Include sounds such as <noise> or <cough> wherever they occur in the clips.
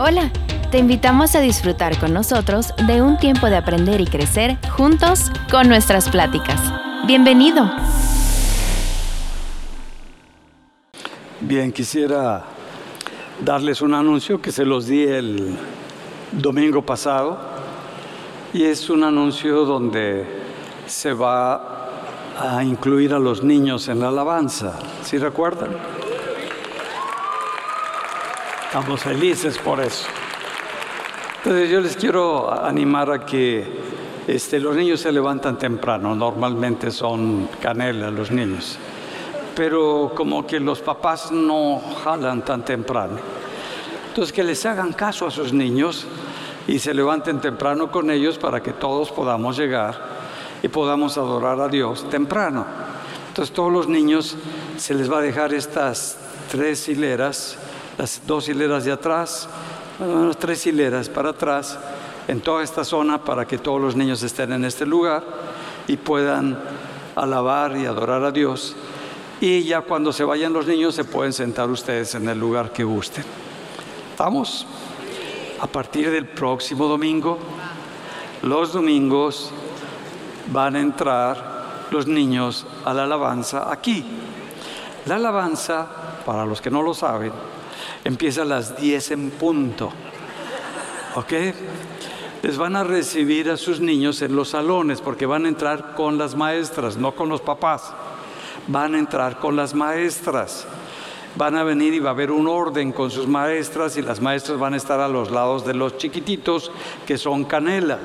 Hola, te invitamos a disfrutar con nosotros de un tiempo de aprender y crecer juntos con nuestras pláticas. Bienvenido. Bien, quisiera darles un anuncio que se los di el domingo pasado y es un anuncio donde se va a incluir a los niños en la alabanza. ¿Sí recuerdan? Estamos felices por eso. Entonces yo les quiero animar a que este, los niños se levantan temprano, normalmente son canela los niños, pero como que los papás no jalan tan temprano. Entonces que les hagan caso a sus niños y se levanten temprano con ellos para que todos podamos llegar y podamos adorar a Dios temprano. Entonces todos los niños se les va a dejar estas tres hileras las dos hileras de atrás, bueno, tres hileras para atrás, en toda esta zona para que todos los niños estén en este lugar y puedan alabar y adorar a Dios. Y ya cuando se vayan los niños se pueden sentar ustedes en el lugar que gusten. ¿Estamos? A partir del próximo domingo, los domingos van a entrar los niños a la alabanza aquí. La alabanza, para los que no lo saben, empieza a las 10 en punto. ¿Ok? Les van a recibir a sus niños en los salones porque van a entrar con las maestras, no con los papás. Van a entrar con las maestras. Van a venir y va a haber un orden con sus maestras y las maestras van a estar a los lados de los chiquititos que son canela.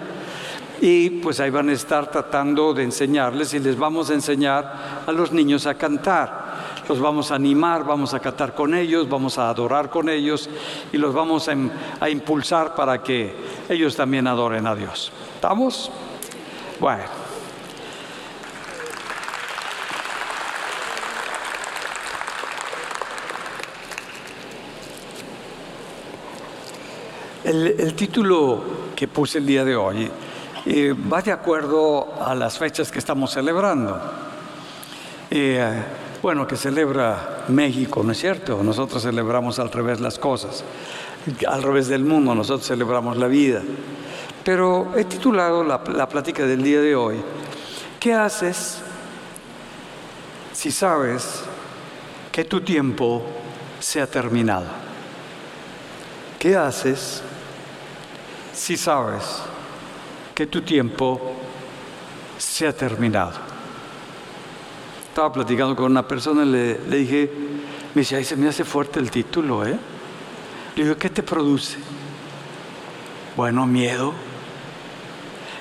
Y pues ahí van a estar tratando de enseñarles y les vamos a enseñar a los niños a cantar los vamos a animar, vamos a cantar con ellos, vamos a adorar con ellos y los vamos a, impulsar para que ellos también adoren a Dios. ¿Estamos? Bueno. El, título que puse el día de hoy eh, va de acuerdo a las fechas que estamos celebrando. Eh, bueno, que celebra México, ¿no es cierto? Nosotros celebramos al revés las cosas, al revés del mundo, nosotros celebramos la vida. Pero he titulado la, la plática del día de hoy, ¿qué haces si sabes que tu tiempo se ha terminado? ¿Qué haces si sabes que tu tiempo se ha terminado? Estaba platicando con una persona y le, dije, me dice, ahí se me hace fuerte el título, ¿eh? Le digo, ¿qué te produce? Bueno, miedo.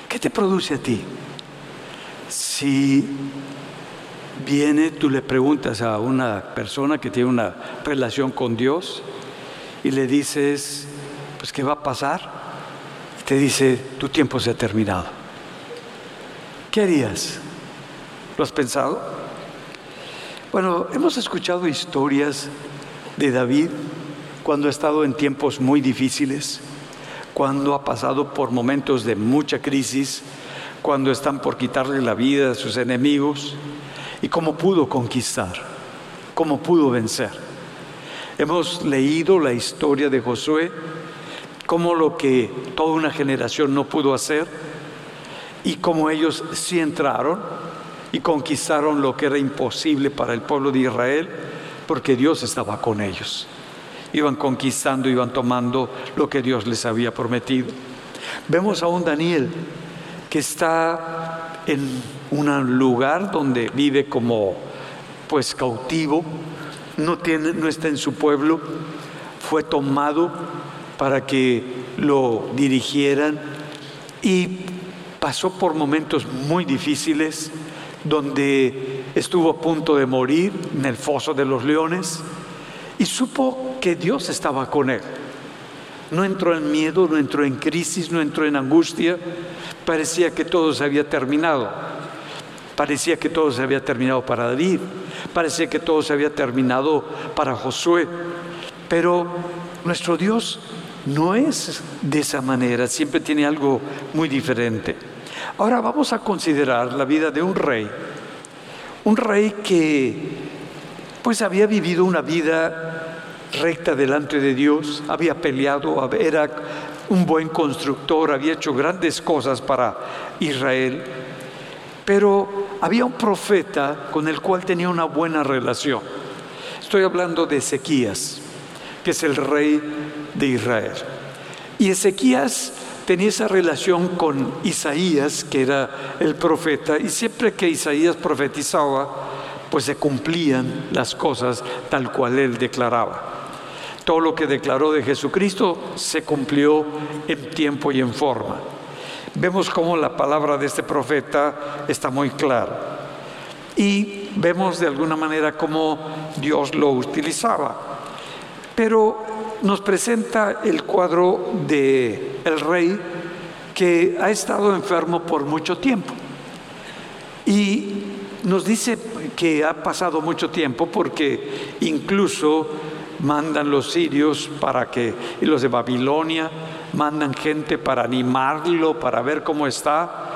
¿Qué te produce a ti? Si viene, tú le preguntas a una persona que tiene una relación con Dios y le dices, pues, ¿qué va a pasar? Te dice, tu tiempo se ha terminado. ¿Qué harías? ¿Lo has pensado? Bueno, hemos escuchado historias de David cuando ha estado en tiempos muy difíciles, cuando ha pasado por momentos de mucha crisis, cuando están por quitarle la vida a sus enemigos y cómo pudo conquistar, cómo pudo vencer. Hemos leído la historia de Josué, cómo lo que toda una generación no pudo hacer y cómo ellos sí entraron y conquistaron lo que era imposible para el pueblo de Israel porque Dios estaba con ellos. Iban conquistando, iban tomando lo que Dios les había prometido. Vemos a un Daniel que está en un lugar donde vive como pues cautivo, no, tiene, no está en su pueblo, fue tomado para que lo dirigieran y pasó por momentos muy difíciles donde estuvo a punto de morir en el foso de los leones y supo que Dios estaba con él. No entró en miedo, no entró en crisis, no entró en angustia. Parecía que todo se había terminado. Parecía que todo se había terminado para David. Parecía que todo se había terminado para Josué. Pero nuestro Dios no es de esa manera, siempre tiene algo muy diferente. Ahora vamos a considerar la vida de un rey, un rey que pues había vivido una vida recta delante de Dios, había peleado, era un buen constructor, había hecho grandes cosas para Israel, pero había un profeta con el cual tenía una buena relación. Estoy hablando de Ezequías, que es el rey de Israel. Y Ezequías tenía esa relación con Isaías, que era el profeta, y siempre que Isaías profetizaba, pues se cumplían las cosas tal cual él declaraba. Todo lo que declaró de Jesucristo se cumplió en tiempo y en forma. Vemos cómo la palabra de este profeta está muy clara. Y vemos de alguna manera cómo Dios lo utilizaba. Pero nos presenta el cuadro de el rey que ha estado enfermo por mucho tiempo. Y nos dice que ha pasado mucho tiempo porque incluso mandan los sirios para que, y los de Babilonia, mandan gente para animarlo, para ver cómo está.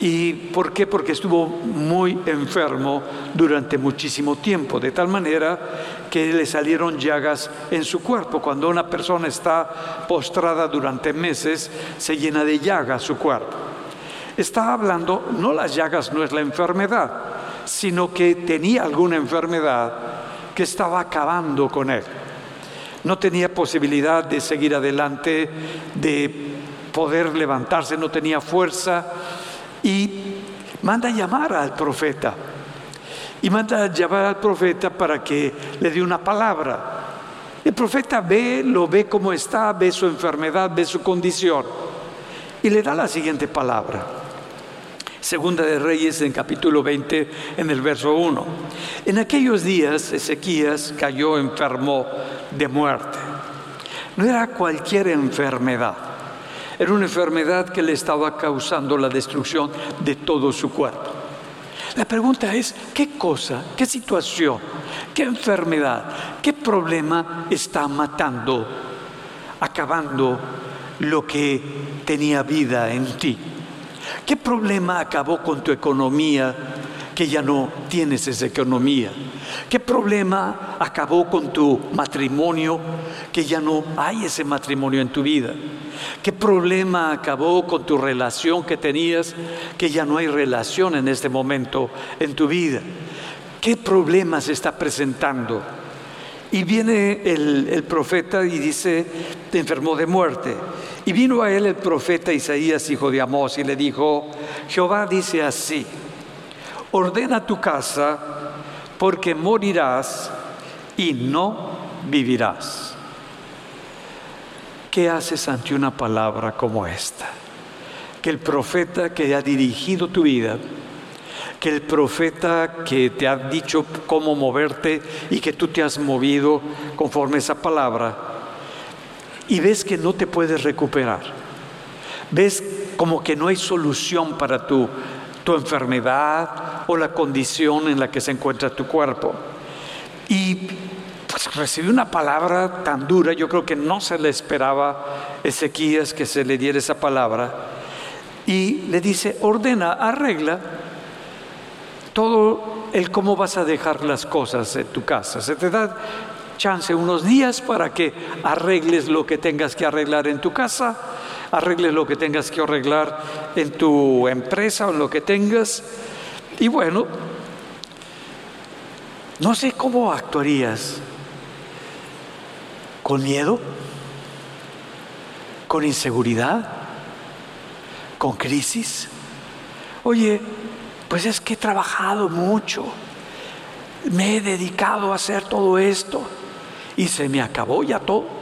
¿Y por qué? Porque estuvo muy enfermo durante muchísimo tiempo, de tal manera que le salieron llagas en su cuerpo. Cuando una persona está postrada durante meses, se llena de llagas su cuerpo. Está hablando, no las llagas no es la enfermedad, sino que tenía alguna enfermedad que estaba acabando con él. No tenía posibilidad de seguir adelante, de poder levantarse, no tenía fuerza y manda llamar al profeta. Y manda a llamar al profeta para que le dé una palabra. El profeta ve, lo ve cómo está, ve su enfermedad, ve su condición y le da la siguiente palabra. Segunda de Reyes en capítulo 20 en el verso 1. En aquellos días Ezequías cayó enfermo de muerte. No era cualquier enfermedad. Era una enfermedad que le estaba causando la destrucción de todo su cuerpo. La pregunta es, ¿qué cosa, qué situación, qué enfermedad, qué problema está matando, acabando lo que tenía vida en ti? ¿Qué problema acabó con tu economía que ya no tienes esa economía? ¿Qué problema acabó con tu matrimonio que ya no hay ese matrimonio en tu vida? ¿Qué problema acabó con tu relación que tenías que ya no hay relación en este momento en tu vida? ¿Qué problema se está presentando? Y viene el, el, profeta y dice, te enfermó de muerte. Y vino a él el profeta Isaías, hijo de Amós, y le dijo, Jehová dice así, ordena tu casa porque morirás y no vivirás. ¿Qué haces ante una palabra como esta? Que el profeta que ha dirigido tu vida, que el profeta que te ha dicho cómo moverte y que tú te has movido conforme a esa palabra, y ves que no te puedes recuperar, ves como que no hay solución para tu, tu enfermedad o la condición en la que se encuentra tu cuerpo. Y pues recibí una palabra tan dura, yo creo que no se le esperaba Ezequías que se le diera esa palabra. Y le dice, ordena, arregla todo el cómo vas a dejar las cosas en tu casa. Se te da chance unos días para que arregles lo que tengas que arreglar en tu casa, arregles lo que tengas que arreglar en tu empresa o en lo que tengas. Y bueno, no sé cómo actuarías. ¿Con miedo? ¿Con inseguridad? ¿Con crisis? Oye, pues es que he trabajado mucho, me he dedicado a hacer todo esto y se me acabó ya todo.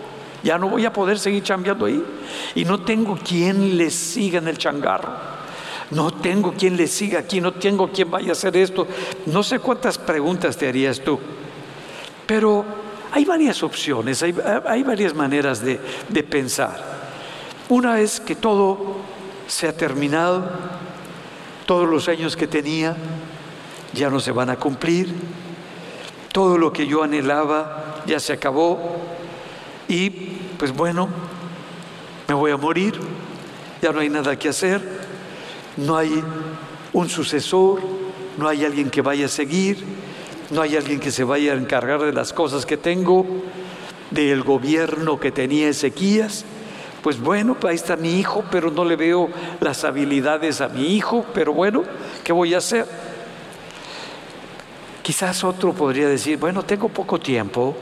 Ya no voy a poder seguir chambeando ahí. Y no tengo quien le siga en el changarro. No tengo quien le siga aquí, no tengo quien vaya a hacer esto. No sé cuántas preguntas te harías tú. Pero hay varias opciones, hay, varias maneras de, de pensar. Una es que todo se ha terminado, todos los años que tenía ya no se van a cumplir, todo lo que yo anhelaba ya se acabó y pues bueno, me voy a morir, ya no hay nada que hacer, no hay un sucesor, no hay alguien que vaya a seguir, no hay alguien que se vaya a encargar de las cosas que tengo del gobierno que tenía Ezequías, pues bueno, ahí está mi hijo, pero no le veo las habilidades a mi hijo, pero bueno, ¿qué voy a hacer? Quizás otro podría decir, bueno, tengo poco tiempo,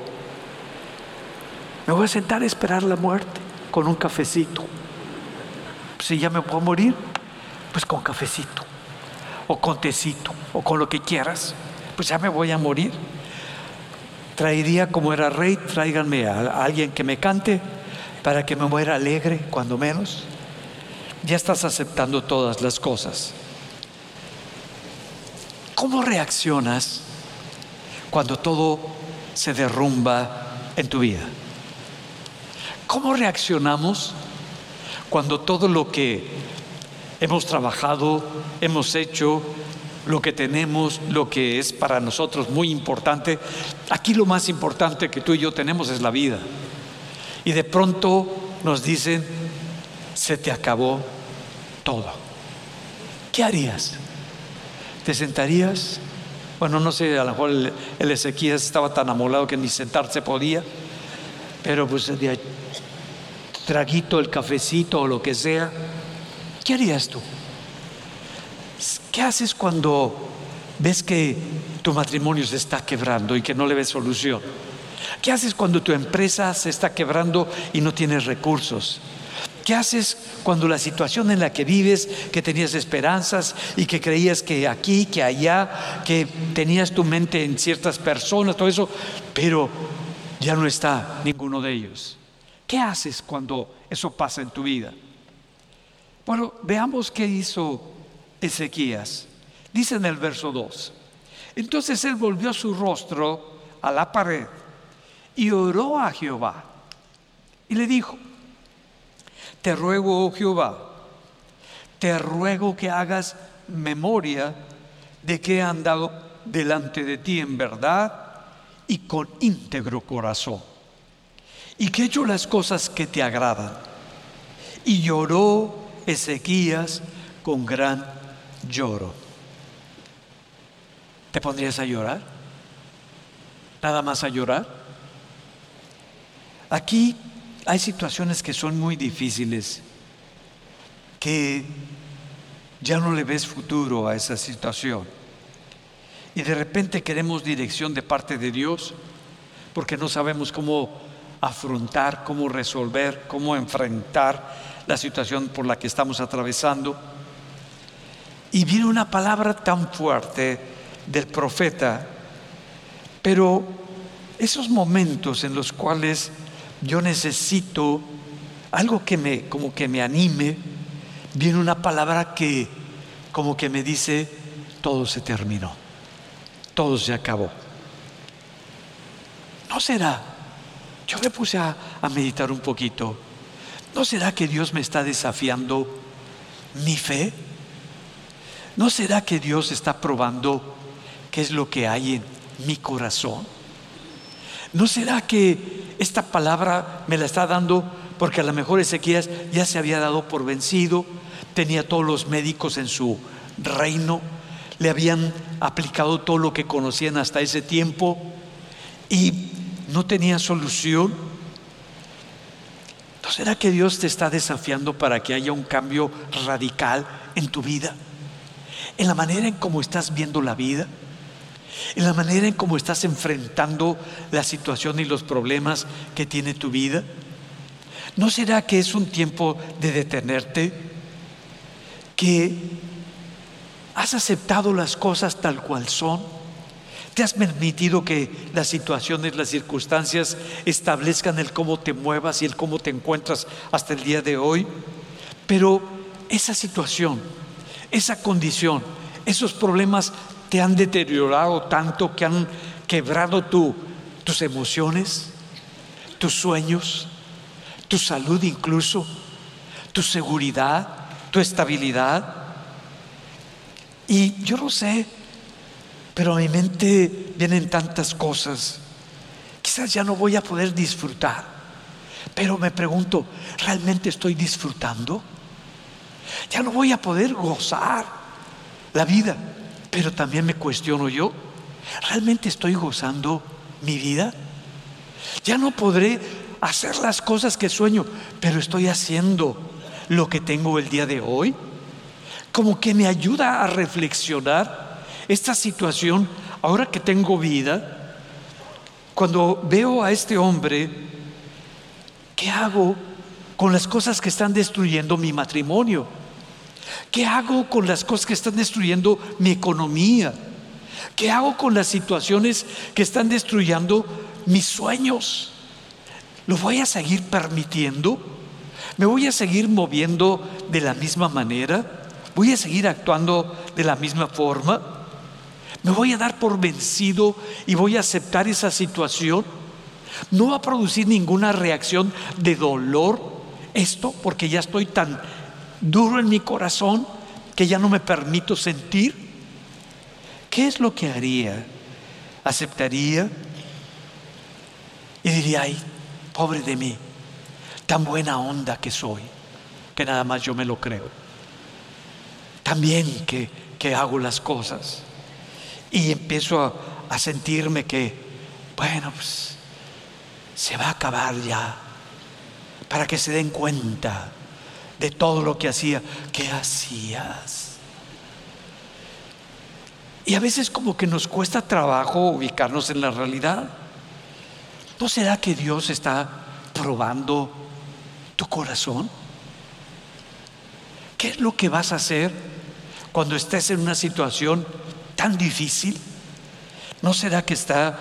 me voy a sentar a esperar la muerte con un cafecito. Si ya me puedo morir, pues con cafecito, o con tecito, o con lo que quieras, pues ya me voy a morir. Traería como era rey, tráiganme a alguien que me cante para que me muera alegre, cuando menos. Ya estás aceptando todas las cosas. ¿Cómo reaccionas cuando todo se derrumba en tu vida? ¿Cómo reaccionamos cuando todo lo que hemos trabajado, hemos hecho, lo que tenemos, lo que es para nosotros muy importante, aquí lo más importante que tú y yo tenemos es la vida. Y de pronto nos dicen, se te acabó todo. ¿Qué harías? ¿Te sentarías? Bueno, no sé, a lo mejor el, el Ezequías estaba tan amolado que ni sentarse podía, pero pues traguito, el cafecito o lo que sea, ¿qué harías tú? ¿Qué haces cuando ves que tu matrimonio se está quebrando y que no le ves solución? ¿Qué haces cuando tu empresa se está quebrando y no tienes recursos? ¿Qué haces cuando la situación en la que vives, que tenías esperanzas y que creías que aquí, que allá, que tenías tu mente en ciertas personas, todo eso, pero ya no está ninguno de ellos? ¿Qué haces cuando eso pasa en tu vida? Bueno, veamos qué hizo Ezequías. Dice en el verso 2. Entonces él volvió su rostro a la pared y oró a Jehová. Y le dijo, te ruego, oh Jehová, te ruego que hagas memoria de que he andado delante de ti en verdad y con íntegro corazón, y que he hecho las cosas que te agradan. Y lloró Ezequías con gran lloro. ¿Te pondrías a llorar? ¿Nada más a llorar? Aquí hay situaciones que son muy difíciles, que ya no le ves futuro a esa situación. Y de repente queremos dirección de parte de Dios porque no sabemos cómo afrontar, cómo resolver, cómo enfrentar la situación por la que estamos atravesando. Y viene una palabra tan fuerte del profeta, pero esos momentos en los cuales yo necesito algo que me, como que me anime, viene una palabra que como que me dice, todo se terminó, todo se acabó. ¿No será? Yo me puse a, meditar un poquito. ¿No será que Dios me está desafiando mi fe? ¿No será que Dios está probando qué es lo que hay en mi corazón? ¿No será que esta palabra me la está dando porque a lo mejor Ezequías ya se había dado por vencido, tenía todos los médicos en su reino, le habían aplicado todo lo que conocían hasta ese tiempo y no tenía solución? ¿No será que Dios te está desafiando para que haya un cambio radical en tu vida? En la manera en cómo estás viendo la vida en la manera en cómo estás enfrentando la situación y los problemas que tiene tu vida? ¿No será que es un tiempo de detenerte? ¿Que has aceptado las cosas tal cual son? ¿Te has permitido que las situaciones, las circunstancias establezcan el cómo te muevas y el cómo te encuentras hasta el día de hoy? Pero esa situación, esa condición, esos problemas te han deteriorado tanto que han quebrado tus emociones, tus sueños, tu salud incluso, tu seguridad, tu estabilidad. Y yo lo sé, pero a mi mente vienen tantas cosas. Quizás ya no voy a poder disfrutar, pero me pregunto, ¿realmente estoy disfrutando? Ya no voy a poder gozar la vida. Pero también me cuestiono yo, ¿realmente estoy gozando mi vida? Ya no podré hacer las cosas que sueño, pero estoy haciendo lo que tengo el día de hoy. Como que me ayuda a reflexionar esta situación ahora que tengo vida. Cuando veo a este hombre, ¿qué hago con las cosas que están destruyendo mi matrimonio? ¿Qué hago con las cosas que están destruyendo mi economía? ¿Qué hago con las situaciones que están destruyendo mis sueños? ¿Lo voy a seguir permitiendo? ¿Me voy a seguir moviendo de la misma manera? ¿Voy a seguir actuando de la misma forma? ¿Me voy a dar por vencido y voy a aceptar esa situación? No va a producir ninguna reacción de dolor esto porque ya estoy tan duro en mi corazón que ya no me permito sentir. ¿Qué es lo que haría? ¿Aceptaría? Y diría, ay, pobre de mí, tan buena onda que soy, que nada más yo me lo creo. También que, que hago las cosas. Y empiezo a, sentirme que, bueno, pues se va a acabar ya, para que se den cuenta de todo lo que hacía. ¿Qué hacías? Y a veces como que nos cuesta trabajo ubicarnos en la realidad. ¿No será que Dios está probando tu corazón? ¿Qué es lo que vas a hacer cuando estés en una situación tan difícil? ¿No será que está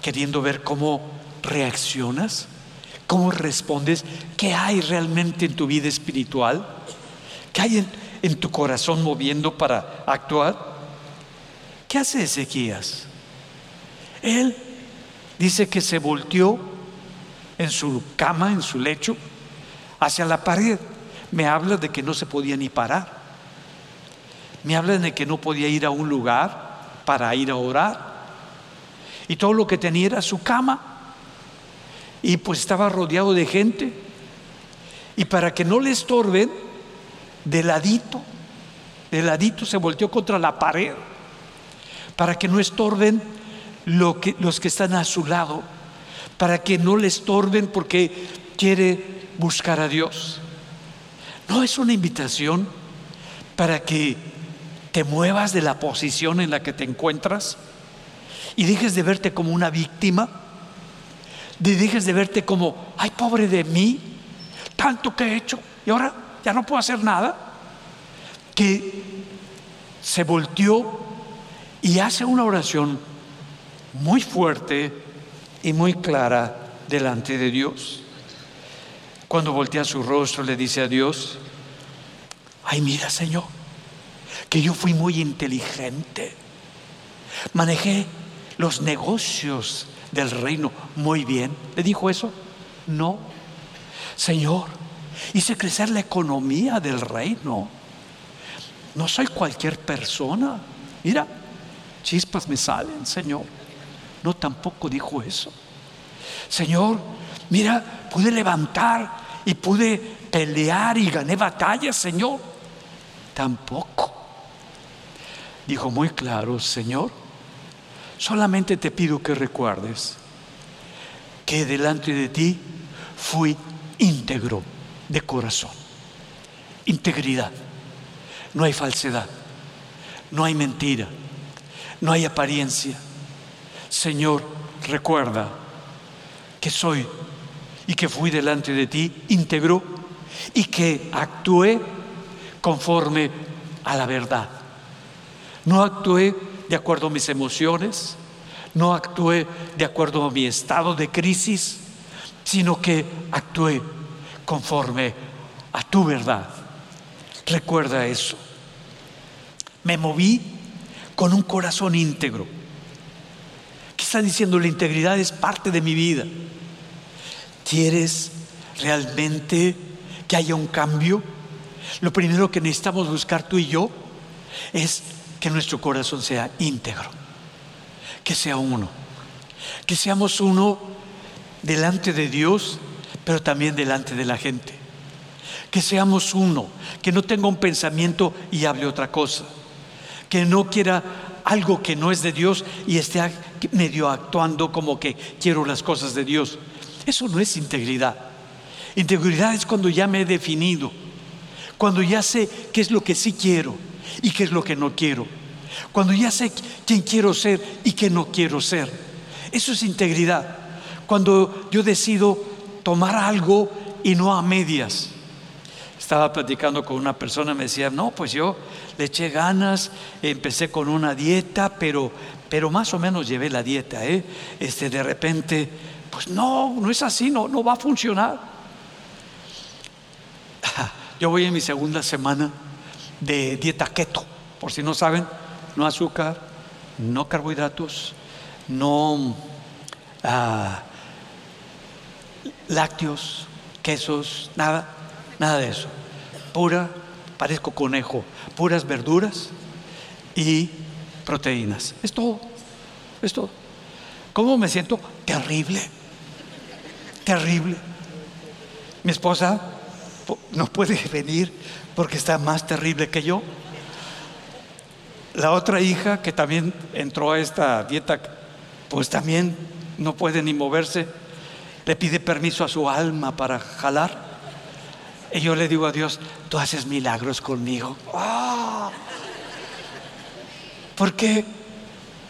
queriendo ver cómo reaccionas? ¿Cómo respondes? ¿Qué hay realmente en tu vida espiritual? ¿Qué hay en, tu corazón moviendo para actuar? ¿Qué hace Ezequías? Él dice que se volteó en su cama, en su lecho, hacia la pared. Me habla de que no se podía ni parar. Me habla de que no podía ir a un lugar para ir a orar. Y todo lo que tenía era su cama y pues estaba rodeado de gente. Y para que no le estorben, de ladito, de ladito se volteó contra la pared, para que no estorben los que están a su lado, para que no le estorben porque quiere buscar a Dios. No es una invitación para que te muevas de la posición en la que te encuentras y dejes de verte como una víctima de dejes de verte como, ay, pobre de mí, tanto que he hecho y ahora ya no puedo hacer nada, que se volteó y hace una oración muy fuerte y muy clara delante de Dios. Cuando voltea su rostro le dice a Dios, ay mira Señor, que yo fui muy inteligente, manejé los negocios del reino. Muy bien. ¿Le dijo eso? No. Señor, hice crecer la economía del reino. No soy cualquier persona. Mira, chispas me salen, Señor. No, tampoco dijo eso. Señor, mira, pude levantar y pude pelear y gané batallas, Señor. Tampoco. Dijo muy claro, Señor, Solamente te pido que recuerdes que delante de ti fui íntegro de corazón. Integridad. No hay falsedad. No hay mentira. No hay apariencia. Señor, recuerda que soy y que fui delante de ti íntegro y que actué conforme a la verdad. No actué de acuerdo a mis emociones, no actué de acuerdo a mi estado de crisis, sino que actué conforme a tu verdad. Recuerda eso. Me moví con un corazón íntegro. ¿Qué está diciendo? La integridad es parte de mi vida. ¿Quieres realmente que haya un cambio? Lo primero que necesitamos buscar tú y yo es que nuestro corazón sea íntegro, que sea uno, que seamos uno delante de Dios, pero también delante de la gente. Que seamos uno, que no tenga un pensamiento y hable otra cosa, que no quiera algo que no es de Dios y esté medio actuando como que quiero las cosas de Dios. Eso no es integridad. Integridad es cuando ya me he definido, cuando ya sé qué es lo que sí quiero y qué es lo que no quiero, cuando ya sé quién quiero ser y qué no quiero ser. Eso es integridad. Cuando yo decido tomar algo y no a medias. Estaba platicando con una persona, me decía, no, pues yo le eché ganas, empecé con una dieta, pero, pero más o menos llevé la dieta, ¿eh? Este, de repente, pues no, no es así, no, no va a funcionar. <laughs> Yo voy en mi segunda semana de dieta keto, por si no saben, no azúcar, no carbohidratos, no ah, lácteos, quesos, nada, nada de eso. Pura, parezco conejo, puras verduras y proteínas. Es todo, es todo. ¿Cómo me siento? Terrible, terrible. Mi esposa no puede <laughs> venir porque está más terrible que yo. La otra hija que también entró a esta dieta, pues también no puede ni moverse le pide permiso a su alma para jalar. Y yo le digo a Dios, tú haces milagros conmigo. ¡Ah! ¿Por qué?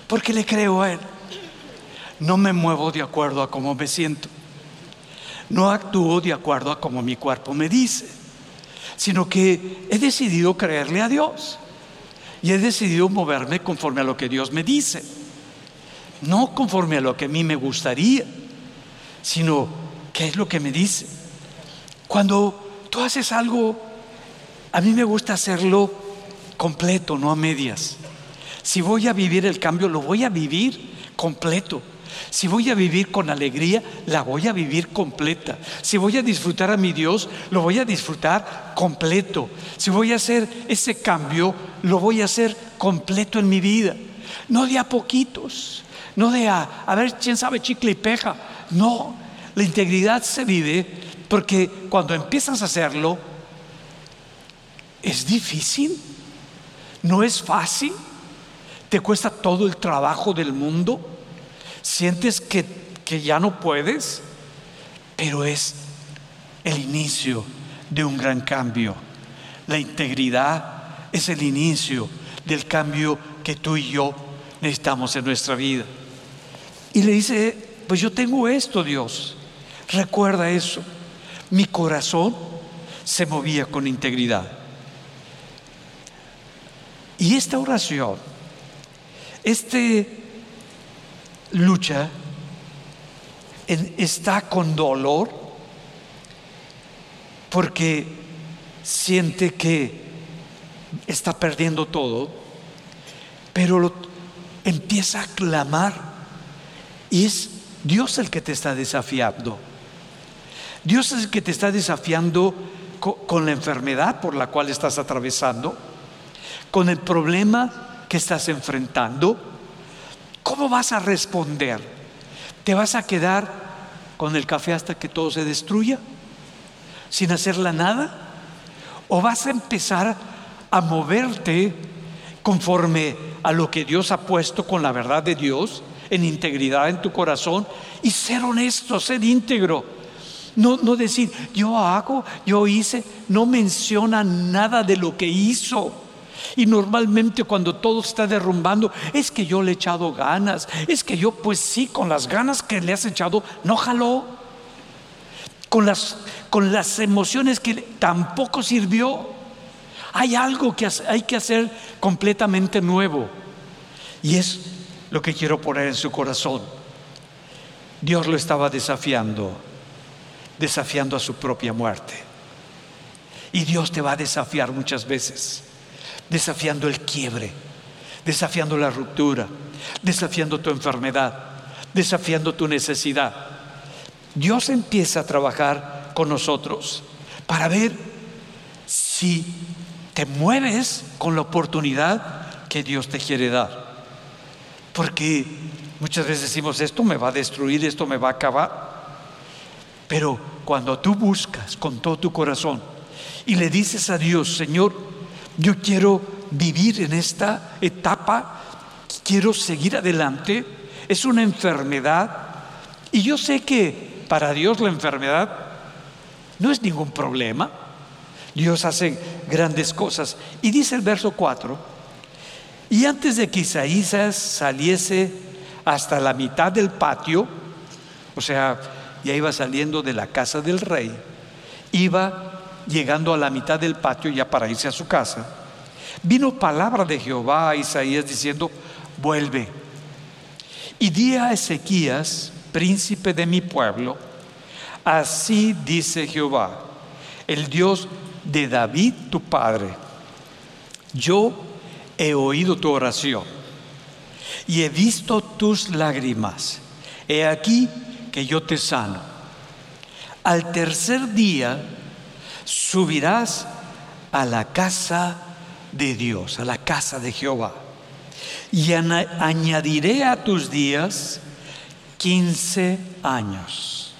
Porque le creo a Él. No me muevo de acuerdo a cómo me siento. No actúo de acuerdo a cómo mi cuerpo me dice. Sino que he decidido creerle a Dios. Y he decidido moverme conforme a lo que Dios me dice. No conforme a lo que a mí me gustaría sino qué es lo que me dice. Cuando tú haces algo, a mí me gusta hacerlo completo, no a medias. Si voy a vivir el cambio, lo voy a vivir completo. Si voy a vivir con alegría, la voy a vivir completa. Si voy a disfrutar a mi Dios, lo voy a disfrutar completo. Si voy a hacer ese cambio, lo voy a hacer completo en mi vida. No de a poquitos, no de a, a ver quién sabe chicle y peja. No, la integridad se vive porque cuando empiezas a hacerlo, es difícil, no es fácil, te cuesta todo el trabajo del mundo, sientes que, que ya no puedes, pero es el inicio de un gran cambio. La integridad es el inicio del cambio que tú y yo necesitamos en nuestra vida. Y le dice pues yo tengo esto, Dios. Recuerda eso. Mi corazón se movía con integridad. Y esta oración, este lucha, está con dolor porque siente que está perdiendo todo, pero empieza a clamar y es Dios el que te está desafiando. Dios es el que te está desafiando con, la enfermedad por la cual estás atravesando, con el problema que estás enfrentando. ¿Cómo vas a responder? ¿Te vas a quedar con el café hasta que todo se destruya? ¿Sin hacerla nada? ¿O vas a empezar a moverte conforme a lo que Dios ha puesto con la verdad de Dios? en integridad en tu corazón y ser honesto, ser íntegro. No, no decir, yo hago, yo hice, no menciona nada de lo que hizo. Y normalmente cuando todo está derrumbando, es que yo le he echado ganas, es que yo pues sí, con las ganas que le has echado, no jaló. Con las, con las emociones que tampoco sirvió. Hay algo que hay que hacer completamente nuevo. Y es lo que quiero poner en su corazón. Dios lo estaba desafiando, desafiando a su propia muerte. Y Dios te va a desafiar muchas veces, desafiando el quiebre, desafiando la ruptura, desafiando tu enfermedad, desafiando tu necesidad. Dios empieza a trabajar con nosotros para ver si te mueves con la oportunidad que Dios te quiere dar. Porque muchas veces decimos, esto me va a destruir, esto me va a acabar. Pero cuando tú buscas con todo tu corazón y le dices a Dios, Señor, yo quiero vivir en esta etapa, quiero seguir adelante, es una enfermedad. Y yo sé que para Dios la enfermedad no es ningún problema. Dios hace grandes cosas. Y dice el verso 4, y antes de que Isaías saliese hasta la mitad del patio, o sea, ya iba saliendo de la casa del rey, iba llegando a la mitad del patio ya para irse a su casa, vino palabra de Jehová a Isaías diciendo, vuelve. Y di a Ezequías, príncipe de mi pueblo, así dice Jehová, el Dios de David tu padre, yo he oído tu oración y he visto tus lágrimas. He aquí que yo te sano. Al tercer día subirás a la casa de Dios, a la casa de Jehová. Y añadiré a tus días quince años.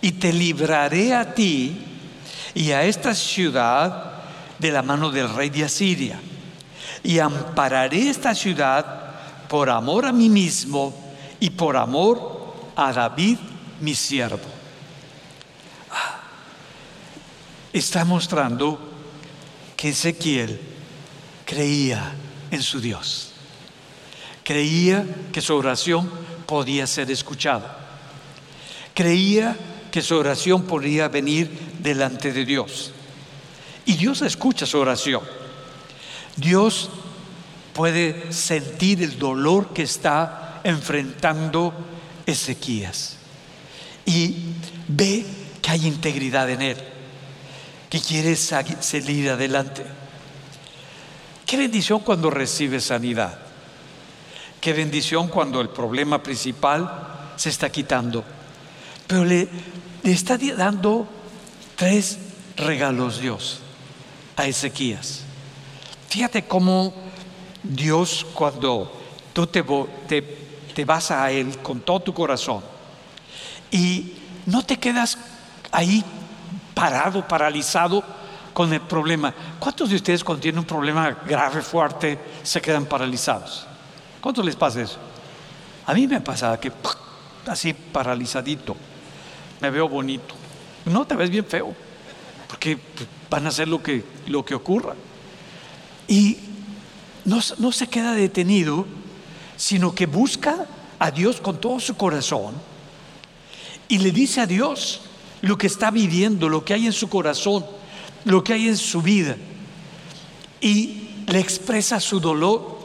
Y te libraré a ti y a esta ciudad de la mano del rey de Asiria. Y ampararé esta ciudad por amor a mí mismo y por amor a David, mi siervo. Ah, está mostrando que Ezequiel creía en su Dios. Creía que su oración podía ser escuchada. Creía que su oración podía venir delante de Dios. Y Dios escucha su oración. Dios puede sentir el dolor que está enfrentando Ezequías. Y ve que hay integridad en él, que quiere salir adelante. Qué bendición cuando recibe sanidad. Qué bendición cuando el problema principal se está quitando. Pero le, está dando tres regalos Dios a Ezequías. Fíjate cómo Dios cuando tú te, vas a Él con todo tu corazón y no te quedas ahí parado, paralizado con el problema. ¿Cuántos de ustedes cuando tienen un problema grave, fuerte, se quedan paralizados? ¿Cuántos les pasa eso? A mí me pasa que así paralizadito, me veo bonito. No, te ves bien feo, porque van a hacer lo que, lo que ocurra. Y no, se queda detenido, sino que busca a Dios con todo su corazón y le dice a Dios lo que está viviendo, lo que hay en su corazón, lo que hay en su vida. Y le expresa su dolor.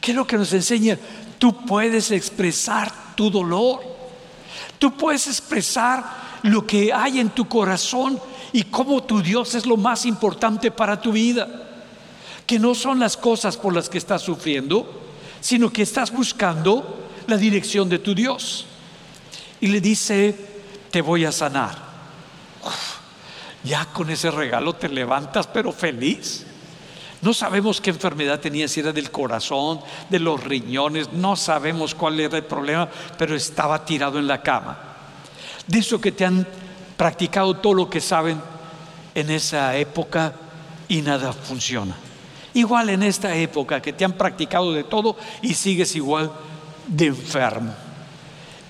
¿Qué es lo que nos enseña? Tú puedes expresar tu dolor. Tú puedes expresar lo que hay en tu corazón y cómo tu Dios es lo más importante para tu vida que no son las cosas por las que estás sufriendo, sino que estás buscando la dirección de tu Dios. Y le dice, te voy a sanar. ya con ese regalo te levantas, pero feliz. No sabemos qué enfermedad tenía, si era del corazón, de los riñones, no sabemos cuál era el problema, pero estaba tirado en la cama. De eso que te han practicado todo lo que saben en esa época y nada funciona. Igual en esta época que te han practicado de todo y sigues igual de enfermo.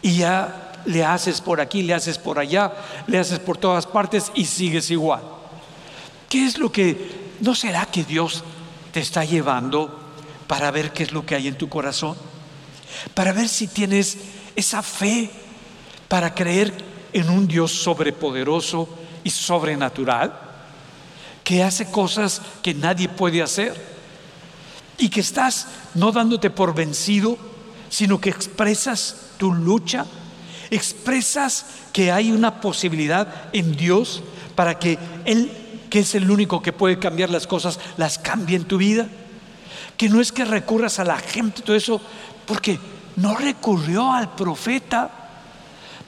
Y ya le haces por aquí, le haces por allá, le haces por todas partes y sigues igual. ¿Qué es lo que, no será que Dios te está llevando para ver qué es lo que hay en tu corazón? Para ver si tienes esa fe para creer en un Dios sobrepoderoso y sobrenatural que hace cosas que nadie puede hacer y que estás no dándote por vencido, sino que expresas tu lucha, expresas que hay una posibilidad en Dios para que Él, que es el único que puede cambiar las cosas, las cambie en tu vida. Que no es que recurras a la gente, todo eso, porque no recurrió al profeta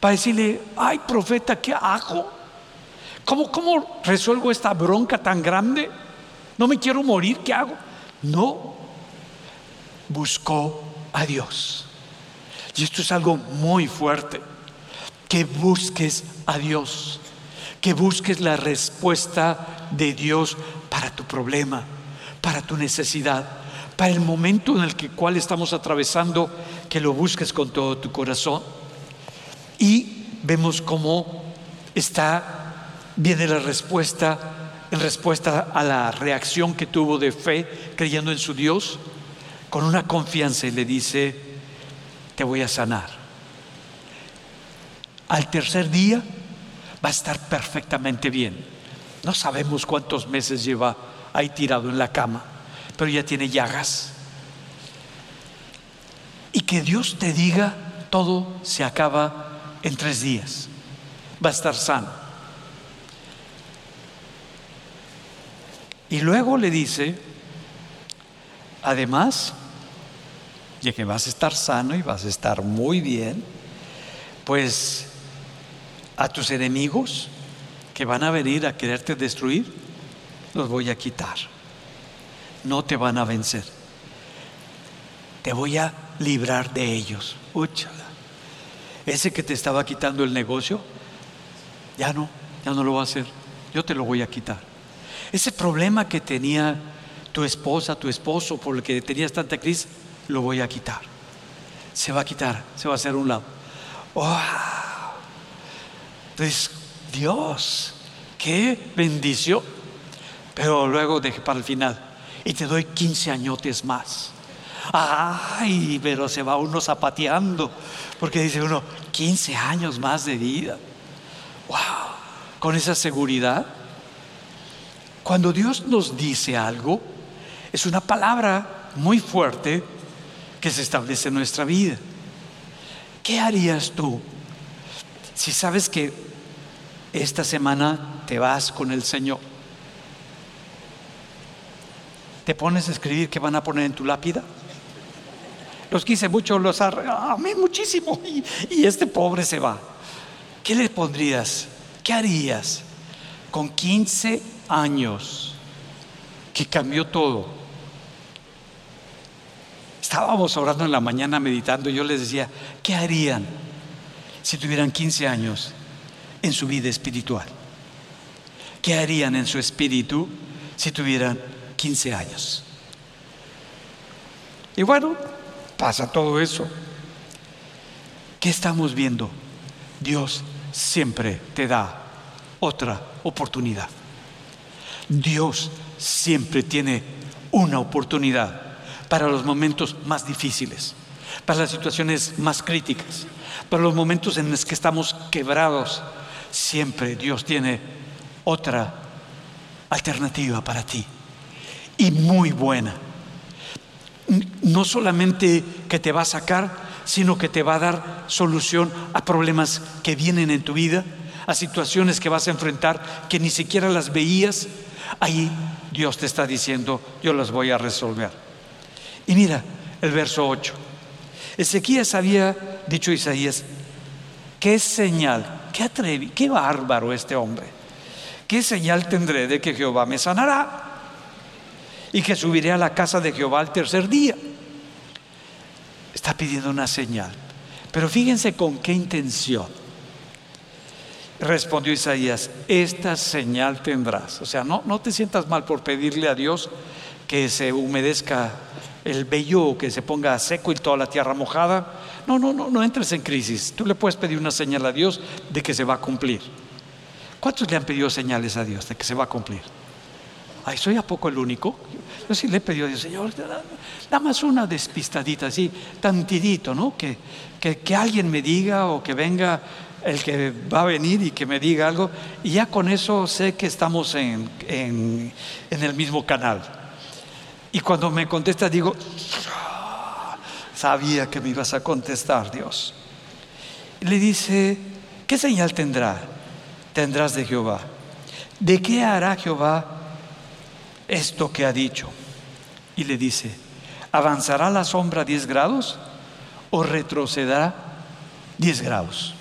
para decirle, ay profeta, ¿qué hago? ¿Cómo, resuelvo esta bronca tan grande? No me quiero morir, ¿qué hago? No, buscó a Dios. Y esto es algo muy fuerte, que busques a Dios, que busques la respuesta de Dios para tu problema, para tu necesidad, para el momento en el que cual estamos atravesando, que lo busques con todo tu corazón y vemos cómo está, viene la respuesta, en respuesta a la reacción que tuvo de fe, creyendo en su Dios, con una confianza y le dice, te voy a sanar. Al tercer día va a estar perfectamente bien. No sabemos cuántos meses lleva ahí tirado en la cama, pero ya tiene llagas. Y que Dios te diga, todo se acaba en tres días. Va a estar sano. Y luego le dice, además, ya que vas a estar sano y vas a estar muy bien, pues a tus enemigos que van a venir a quererte destruir, los voy a quitar. No te van a vencer. Te voy a librar de ellos. Úchala. Ese que te estaba quitando el negocio, ya no, ya no lo va a hacer. Yo te lo voy a quitar. Ese problema que tenía tu esposa, tu esposo, por el que tenías tanta crisis, lo voy a quitar. Se va a quitar, se va a hacer un lado. ¡Wow! Entonces, Dios, qué bendición. Pero luego dejé para el final. Y te doy 15 añotes más. Ay, pero se va uno zapateando. Porque dice uno, 15 años más de vida. Wow, con esa seguridad. Cuando Dios nos dice algo, es una palabra muy fuerte que se establece en nuestra vida. ¿Qué harías tú si sabes que esta semana te vas con el Señor? ¿Te pones a escribir qué van a poner en tu lápida? Los quise mucho, los amé muchísimo <laughs> y, y este pobre se va. ¿Qué le pondrías? ¿Qué harías con 15 años que cambió todo? Estábamos orando en la mañana meditando y yo les decía, ¿qué harían si tuvieran 15 años en su vida espiritual? ¿Qué harían en su espíritu si tuvieran 15 años? Y bueno, pasa todo eso. ¿Qué estamos viendo? Dios siempre te da otra oportunidad. Dios siempre tiene una oportunidad para los momentos más difíciles, para las situaciones más críticas, para los momentos en los que estamos quebrados. Siempre Dios tiene otra alternativa para ti y muy buena. No solamente que te va a sacar, sino que te va a dar solución a problemas que vienen en tu vida, a situaciones que vas a enfrentar que ni siquiera las veías. Ahí Dios te está diciendo, yo las voy a resolver. Y mira el verso 8. Ezequías había dicho Isaías, ¿qué señal? ¿Qué atrevi? ¿Qué bárbaro este hombre? ¿Qué señal tendré de que Jehová me sanará? Y que subiré a la casa de Jehová al tercer día. Está pidiendo una señal. Pero fíjense con qué intención. Respondió Isaías, esta señal tendrás. O sea, no, no te sientas mal por pedirle a Dios que se humedezca el vello, que se ponga seco y toda la tierra mojada. No, no, no, no entres en crisis. Tú le puedes pedir una señal a Dios de que se va a cumplir. ¿Cuántos le han pedido señales a Dios de que se va a cumplir? Ay, ¿soy a poco el único? Yo sí le he pedido a Dios, Señor, más una despistadita, así, tantidito, ¿no? Que, que, alguien me diga o que venga el que va a venir y que me diga algo, y ya con eso sé que estamos en, en, en el mismo canal. Y cuando me contesta digo, sabía que me ibas a contestar, Dios. le dice, ¿qué señal tendrá? Tendrás de Jehová. ¿De qué hará Jehová esto que ha dicho? Y le dice, ¿avanzará la sombra 10 grados o retrocederá 10 grados?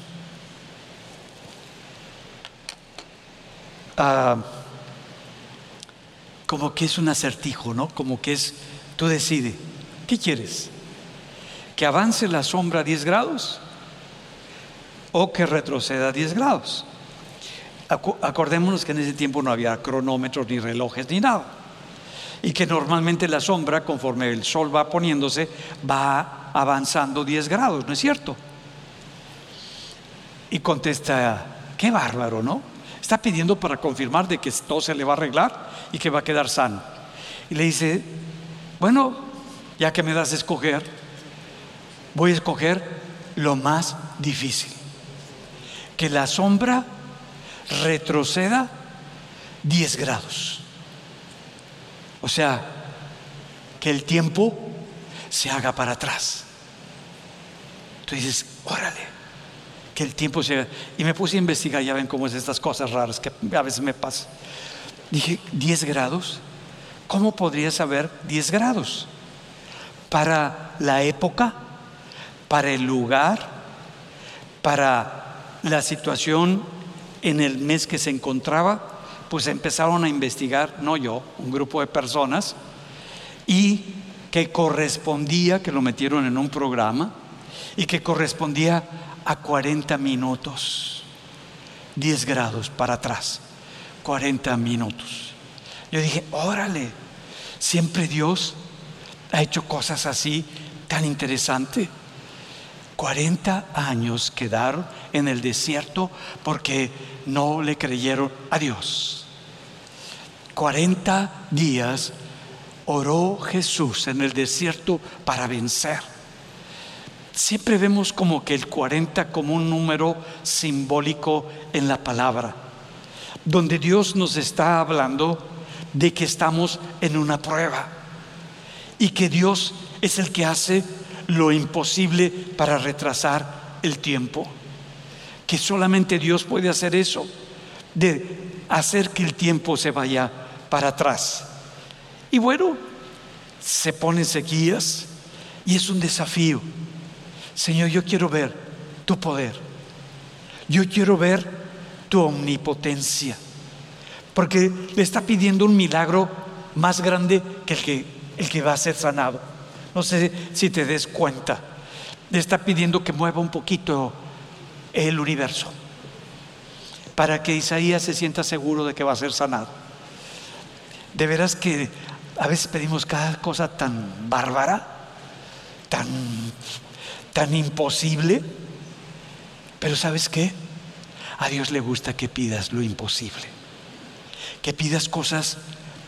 Ah, como que es un acertijo, ¿no? Como que es, tú decides, ¿qué quieres? ¿Que avance la sombra 10 grados o que retroceda 10 grados? Acordémonos que en ese tiempo no había cronómetros ni relojes ni nada. Y que normalmente la sombra, conforme el sol va poniéndose, va avanzando 10 grados, ¿no es cierto? Y contesta, qué bárbaro, ¿no? Está pidiendo para confirmar de que todo se le va a arreglar y que va a quedar sano. Y le dice, bueno, ya que me das a escoger, voy a escoger lo más difícil. Que la sombra retroceda 10 grados. O sea, que el tiempo se haga para atrás. Tú dices, órale, que el tiempo haga. Y me puse a investigar, ya ven cómo es estas cosas raras que a veces me pasan. Dije, 10 grados. ¿Cómo podría saber 10 grados? Para la época, para el lugar, para la situación en el mes que se encontraba, pues empezaron a investigar, no yo, un grupo de personas, y que correspondía, que lo metieron en un programa, y que correspondía a 40 minutos, 10 grados para atrás, 40 minutos. Yo dije, órale, siempre Dios ha hecho cosas así tan interesantes. 40 años quedaron en el desierto porque no le creyeron a Dios. 40 días oró Jesús en el desierto para vencer. Siempre vemos como que el 40 como un número simbólico en la palabra, donde Dios nos está hablando de que estamos en una prueba y que Dios es el que hace lo imposible para retrasar el tiempo. Que solamente Dios puede hacer eso, de hacer que el tiempo se vaya para atrás. Y bueno, se ponen sequías y es un desafío. Señor, yo quiero ver tu poder. Yo quiero ver tu omnipotencia. Porque le está pidiendo un milagro más grande que el que, el que va a ser sanado. No sé si te des cuenta. Le está pidiendo que mueva un poquito el universo. Para que Isaías se sienta seguro de que va a ser sanado. De veras que a veces pedimos cada cosa tan bárbara, tan, tan imposible. Pero ¿sabes qué? A Dios le gusta que pidas lo imposible. Que pidas cosas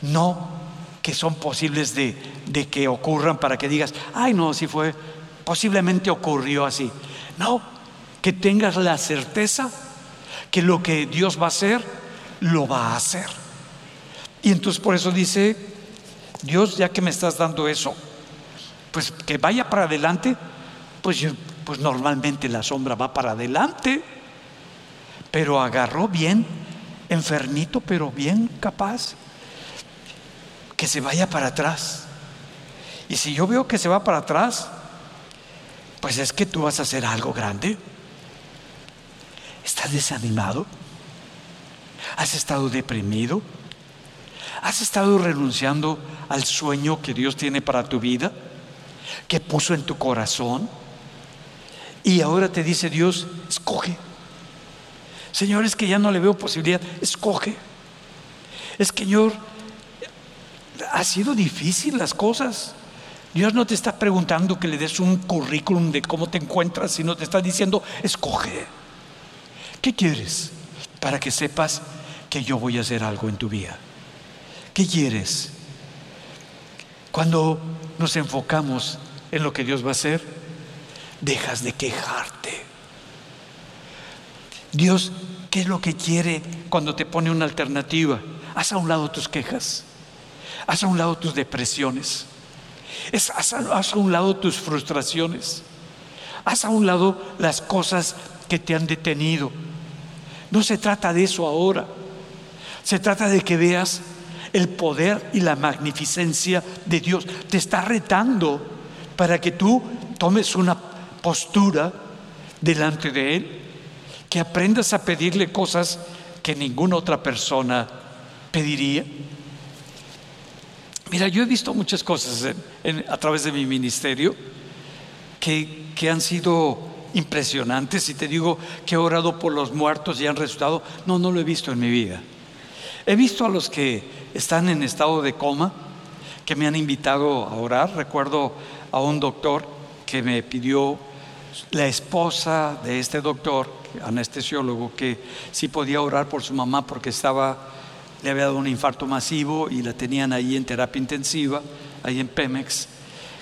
no que son posibles de, de que ocurran para que digas, ay no, si fue, posiblemente ocurrió así. No, que tengas la certeza que lo que Dios va a hacer, lo va a hacer. Y entonces por eso dice, Dios, ya que me estás dando eso, pues que vaya para adelante, pues, yo, pues normalmente la sombra va para adelante, pero agarró bien, enfermito, pero bien capaz, que se vaya para atrás. Y si yo veo que se va para atrás, pues es que tú vas a hacer algo grande. ¿Estás desanimado? ¿Has estado deprimido? ¿Has estado renunciando al sueño que Dios tiene para tu vida? Que puso en tu corazón. Y ahora te dice Dios, escoge. Señor, es que ya no le veo posibilidad. Escoge. Es que, Señor, ha sido difícil las cosas. Dios no te está preguntando que le des un currículum de cómo te encuentras, sino te está diciendo, escoge. ¿Qué quieres? Para que sepas que yo voy a hacer algo en tu vida. ¿Qué quieres? Cuando nos enfocamos en lo que Dios va a hacer, dejas de quejarte. Dios, ¿qué es lo que quiere cuando te pone una alternativa? Haz a un lado tus quejas, haz a un lado tus depresiones, haz a un lado tus frustraciones, haz a un lado las cosas que te han detenido. No se trata de eso ahora, se trata de que veas el poder y la magnificencia de Dios. Te está retando para que tú tomes una postura delante de Él, que aprendas a pedirle cosas que ninguna otra persona pediría. Mira, yo he visto muchas cosas a través de mi ministerio que, que han sido impresionantes. Y te digo que he orado por los muertos y han resucitado. No, no lo he visto en mi vida. He visto a los que están en estado de coma, que me han invitado a orar. Recuerdo a un doctor que me pidió la esposa de este doctor, anestesiólogo, que sí podía orar por su mamá porque estaba, le había dado un infarto masivo y la tenían ahí en terapia intensiva, ahí en Pemex,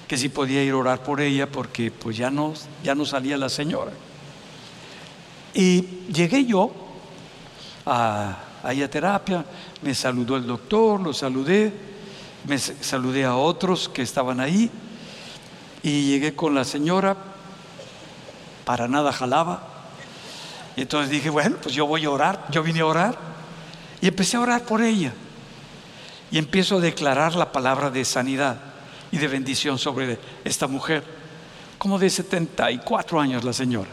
que sí podía ir a orar por ella porque pues ya no, ya no salía la señora. Y llegué yo a, ahí a terapia, me saludó el doctor, lo saludé, me saludé a otros que estaban ahí y llegué con la señora, para nada jalaba. Y entonces dije, bueno, pues yo voy a orar, yo vine a orar. Y empecé a orar por ella. Y empiezo a declarar la palabra de sanidad y de bendición sobre esta mujer, como de 74 años la señora.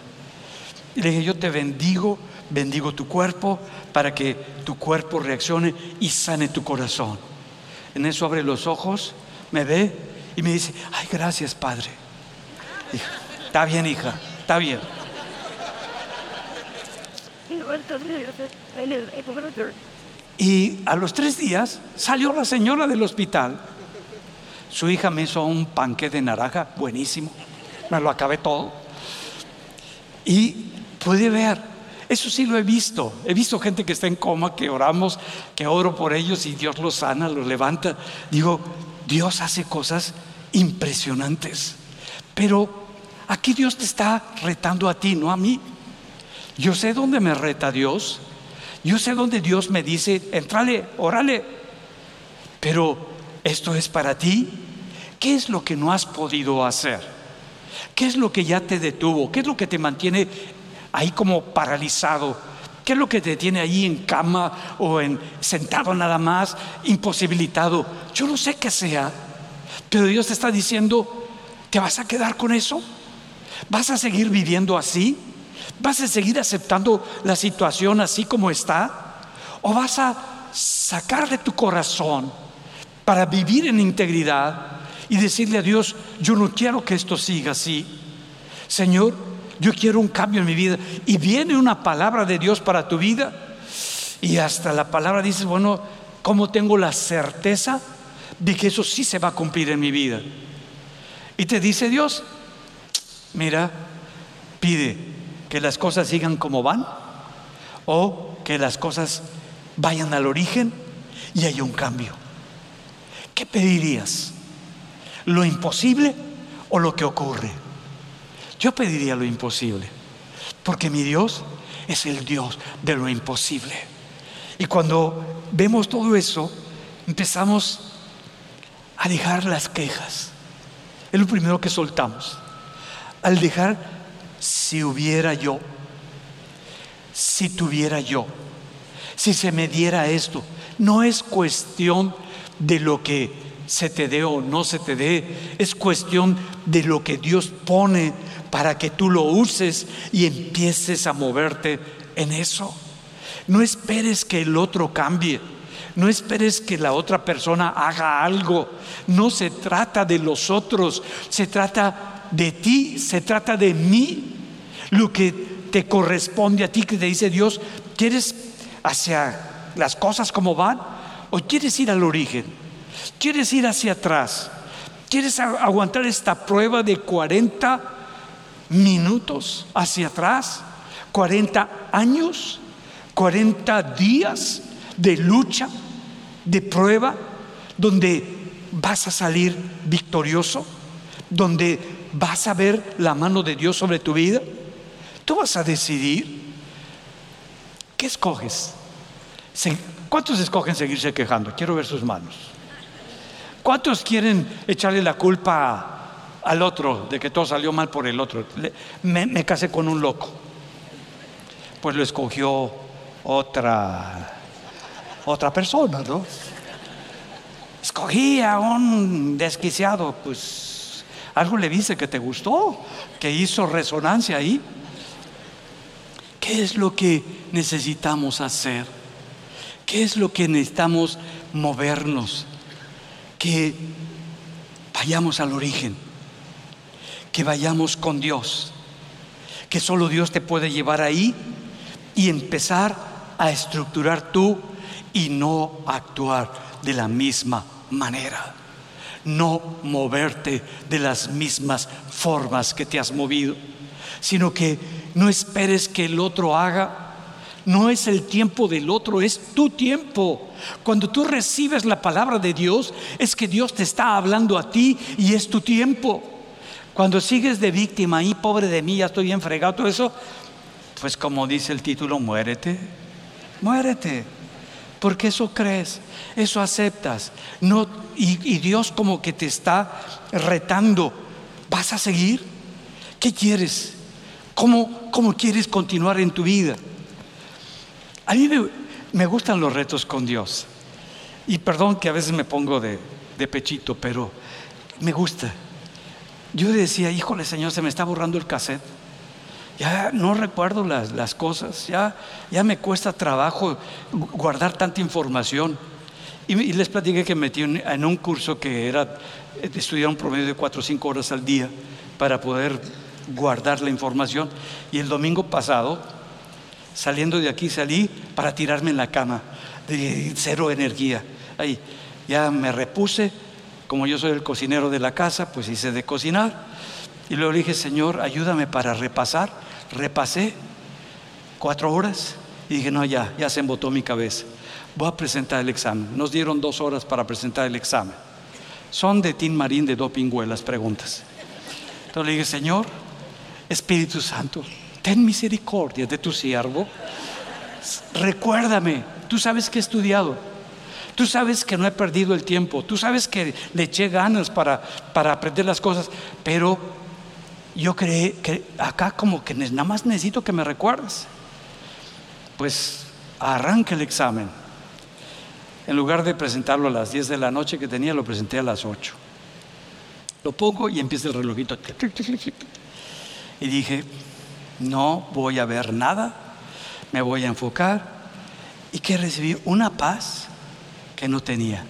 Y le dije, yo te bendigo, bendigo tu cuerpo para que tu cuerpo reaccione y sane tu corazón. En eso abre los ojos, me ve y me dice, ay, gracias Padre. está bien, hija, está bien. Y a los tres días salió la señora del hospital. Su hija me hizo un panque de naranja buenísimo. Me lo acabé todo. Y pude ver, eso sí lo he visto. He visto gente que está en coma, que oramos, que oro por ellos y Dios los sana, los levanta. Digo, Dios hace cosas impresionantes. Pero aquí Dios te está retando a ti, no a mí. Yo sé dónde me reta Dios. Yo sé dónde Dios me dice, entrale, órale. Pero esto es para ti. ¿Qué es lo que no has podido hacer? ¿Qué es lo que ya te detuvo? ¿Qué es lo que te mantiene ahí como paralizado? ¿Qué es lo que te tiene ahí en cama o en sentado nada más, imposibilitado? Yo no sé qué sea, pero Dios te está diciendo, ¿te vas a quedar con eso? ¿Vas a seguir viviendo así? ¿Vas a seguir aceptando la situación así como está? ¿O vas a sacar de tu corazón para vivir en integridad y decirle a Dios, yo no quiero que esto siga así? Señor, yo quiero un cambio en mi vida. Y viene una palabra de Dios para tu vida. Y hasta la palabra dices, bueno, ¿cómo tengo la certeza de que eso sí se va a cumplir en mi vida? Y te dice Dios, mira, pide que las cosas sigan como van o que las cosas vayan al origen y haya un cambio. ¿Qué pedirías? ¿Lo imposible o lo que ocurre? Yo pediría lo imposible, porque mi Dios es el Dios de lo imposible. Y cuando vemos todo eso, empezamos a dejar las quejas. Es lo primero que soltamos. Al dejar si hubiera yo, si tuviera yo, si se me diera esto. No es cuestión de lo que se te dé o no se te dé, es cuestión de lo que Dios pone para que tú lo uses y empieces a moverte en eso. No esperes que el otro cambie. No esperes que la otra persona haga algo. No se trata de los otros, se trata de ti, se trata de mí. Lo que te corresponde a ti, que te dice Dios, ¿quieres hacia las cosas como van? ¿O quieres ir al origen? ¿Quieres ir hacia atrás? ¿Quieres aguantar esta prueba de 40 minutos hacia atrás? ¿40 años? ¿40 días de lucha, de prueba, donde vas a salir victorioso? ¿Donde vas a ver la mano de Dios sobre tu vida? Tú vas a decidir qué escoges. ¿Cuántos escogen seguirse quejando? Quiero ver sus manos. ¿Cuántos quieren echarle la culpa al otro de que todo salió mal por el otro? Me, me casé con un loco. Pues lo escogió otra otra persona, ¿no? Escogí a un desquiciado, pues algo le dice que te gustó, que hizo resonancia ahí. ¿Qué es lo que necesitamos hacer? ¿Qué es lo que necesitamos movernos? Que vayamos al origen, que vayamos con Dios, que solo Dios te puede llevar ahí y empezar a estructurar tú y no actuar de la misma manera. No moverte de las mismas formas que te has movido, sino que no esperes que el otro haga. No es el tiempo del otro, es tu tiempo. Cuando tú recibes la palabra de Dios, es que Dios te está hablando a ti y es tu tiempo. Cuando sigues de víctima y pobre de mí, ya estoy bien fregado, todo eso, pues como dice el título, muérete, muérete. Porque eso crees, eso aceptas. No, y, Dios como que te está retando. ¿Vas a seguir? ¿Qué quieres? ¿Cómo, cómo quieres continuar en tu vida? A mí me, gustan los retos con Dios. Y perdón que a veces me pongo de, de pechito, pero me gusta. Yo decía, híjole Señor, se me está borrando el cassette ya no recuerdo las, cosas, ya, ya me cuesta trabajo guardar tanta información. Y, les platiqué que metí en, un curso que era estudiar un promedio de 4 o 5 horas al día para poder guardar la información. Y el domingo pasado, saliendo de aquí, salí para tirarme en la cama, de cero energía. Ahí, ya me repuse, como yo soy el cocinero de la casa, pues hice de cocinar. Y luego dije, Señor, ayúdame para repasar repasé cuatro horas y dije, no, ya, ya se embotó mi cabeza. Voy a presentar el examen. Nos dieron dos horas para presentar el examen. Son de Tim Marín de Dopingüe las preguntas. Entonces le dije, Señor, Espíritu Santo, ten misericordia de tu siervo. Recuérdame, tú sabes que he estudiado. Tú sabes que no he perdido el tiempo. Tú sabes que le eché ganas para, para aprender las cosas. Pero yo creí que acá como que nada más necesito que me recuerdes. Pues arranca el examen. En lugar de presentarlo a las 10 de la noche que tenía, lo presenté a las 8. Lo pongo y empieza el relojito. Y dije, no voy a ver nada, me voy a enfocar. Y que recibí una paz que no tenía.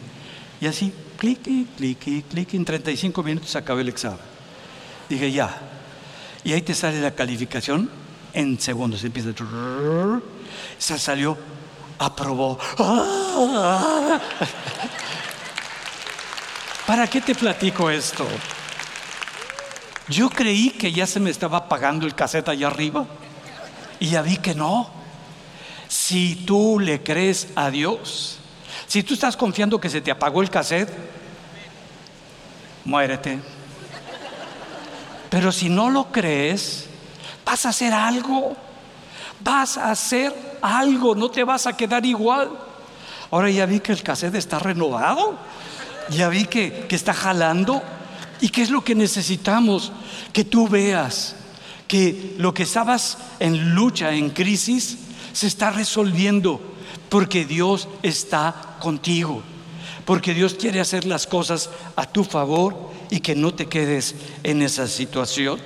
Y así, clic, clic, clic, en 35 minutos acabé el examen. Dije, ya. Y ahí te sale la calificación en segundos. Empieza. Se salió, aprobó. <laughs> ¿Para qué te platico esto? Yo creí que ya se me estaba apagando el cassette allá arriba. Y ya vi que no. Si tú le crees a Dios, si tú estás confiando que se te apagó el cassette, muérete. Pero si no lo crees, vas a hacer algo. Vas a hacer algo, no te vas a quedar igual. Ahora ya vi que el cassette está renovado, ya vi que, que está jalando. ¿Y qué es lo que necesitamos? Que tú veas que lo que estabas en lucha, en crisis, se está resolviendo porque Dios está contigo, porque Dios quiere hacer las cosas a tu favor y que no te quedes en esa situación.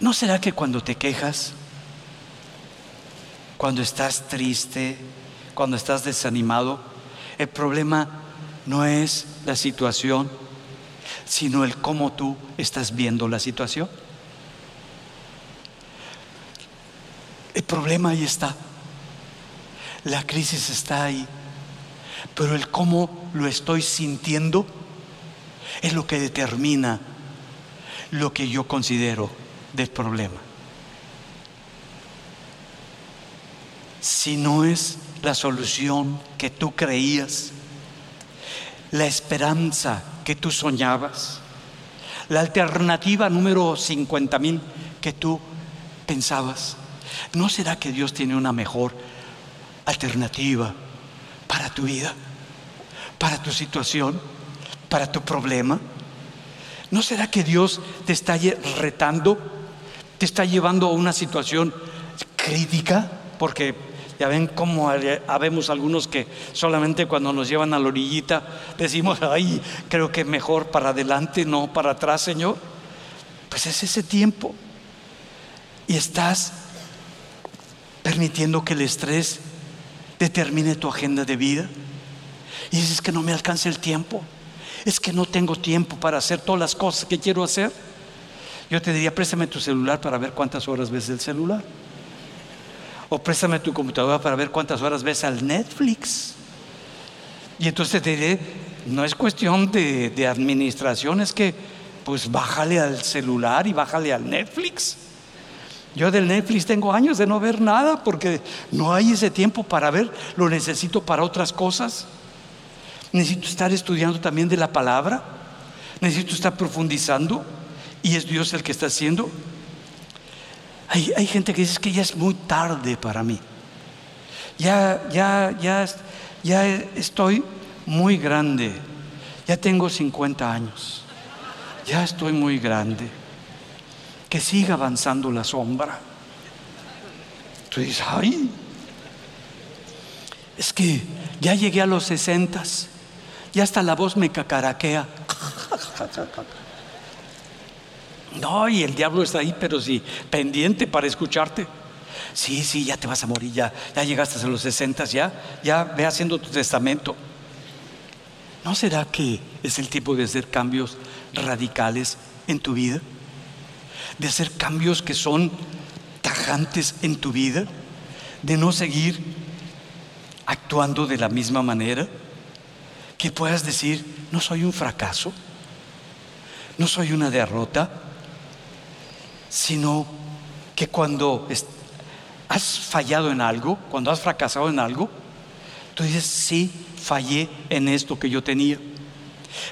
¿No será que cuando te quejas, cuando estás triste, cuando estás desanimado, el problema no es la situación, sino el cómo tú estás viendo la situación? El problema ahí está. La crisis está ahí pero el cómo lo estoy sintiendo es lo que determina lo que yo considero del problema. Si no es la solución que tú creías, la esperanza que tú soñabas, la alternativa número 50 mil que tú pensabas, ¿no será que Dios tiene una mejor alternativa? Tu vida, para tu situación, para tu problema? ¿No será que Dios te está retando, te está llevando a una situación crítica? Porque ya ven cómo habemos algunos que solamente cuando nos llevan a la orillita decimos, ay, creo que mejor para adelante, no para atrás, Señor. Pues es ese tiempo. Y estás permitiendo que el estrés determine tu agenda de vida. Y dices que no me alcanza el tiempo. Es que no tengo tiempo para hacer todas las cosas que quiero hacer. Yo te diría, préstame tu celular para ver cuántas horas ves el celular. O préstame tu computadora para ver cuántas horas ves al Netflix. Y entonces te diré, no es cuestión de, de administración, es que pues bájale al celular y bájale al Netflix. Yo del Netflix tengo años de no ver nada porque no hay ese tiempo para ver, lo necesito para otras cosas. Necesito estar estudiando también de la palabra, necesito estar profundizando y es Dios el que está haciendo. Hay, hay gente que dice que ya es muy tarde para mí. Ya, ya, ya, ya estoy muy grande. Ya tengo 50 años. Ya estoy muy grande. Que siga avanzando la sombra. Tú dices, ay, es que ya llegué a los 60. Ya hasta la voz me cacaraquea. <laughs> No, y el diablo está ahí, pero sí, pendiente para escucharte. Sí, sí, ya te vas a morir, ya, ya llegaste a los 60, ya, ya ve haciendo tu testamento. ¿No será que es el tiempo de hacer cambios radicales en tu vida? De hacer cambios que son tajantes en tu vida, de no seguir actuando de la misma manera, que puedas decir, no soy un fracaso, no soy una derrota, sino que cuando has fallado en algo, cuando has fracasado en algo, tú dices, sí, fallé en esto que yo tenía.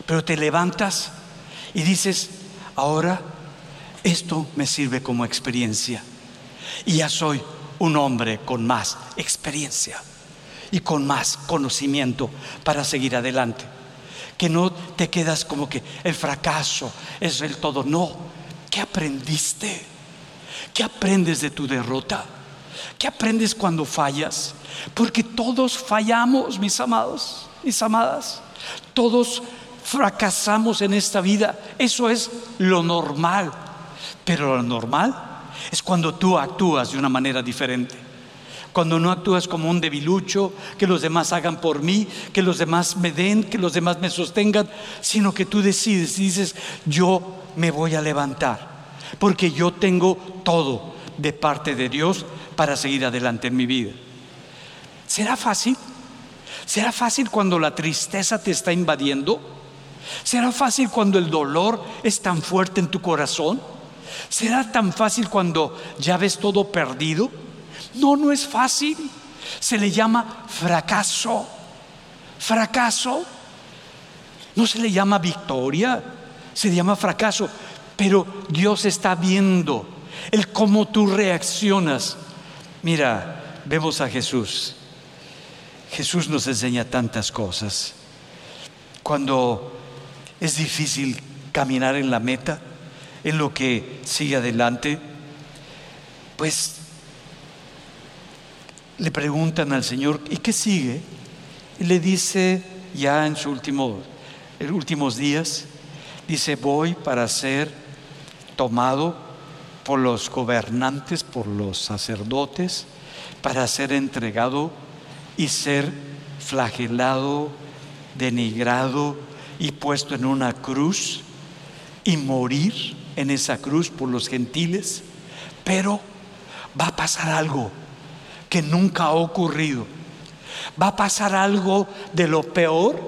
Pero te levantas y dices, ahora esto me sirve como experiencia. Y ya soy un hombre con más experiencia y con más conocimiento para seguir adelante. Que no te quedas como que el fracaso es el todo. No, ¿Qué aprendiste? ¿Qué aprendes de tu derrota? ¿Qué aprendes cuando fallas? Porque todos fallamos, mis amados, mis amadas. Todos fracasamos en esta vida. Eso es lo normal. Pero lo normal es cuando tú actúas de una manera diferente. Cuando no actúas como un debilucho, que los demás hagan por mí, que los demás me den, que los demás me sostengan, sino que tú decides y dices, yo me voy a levantar, porque yo tengo todo de parte de Dios para seguir adelante en mi vida. ¿Será fácil? ¿Será fácil cuando la tristeza te está invadiendo? ¿Será fácil cuando el dolor es tan fuerte en tu corazón? ¿Será tan fácil cuando ya ves todo perdido? No, no es fácil. Se le llama fracaso. Fracaso. No se le llama victoria se llama fracaso, pero Dios está viendo el cómo tú reaccionas. Mira, vemos a Jesús. Jesús nos enseña tantas cosas. Cuando es difícil caminar en la meta, en lo que sigue adelante, pues le preguntan al Señor, ¿y qué sigue? Le dice ya en sus último, últimos días, Dice, voy para ser tomado por los gobernantes, por los sacerdotes, para ser entregado y ser flagelado, denigrado y puesto en una cruz y morir en esa cruz por los gentiles. Pero va a pasar algo que nunca ha ocurrido. Va a pasar algo de lo peor,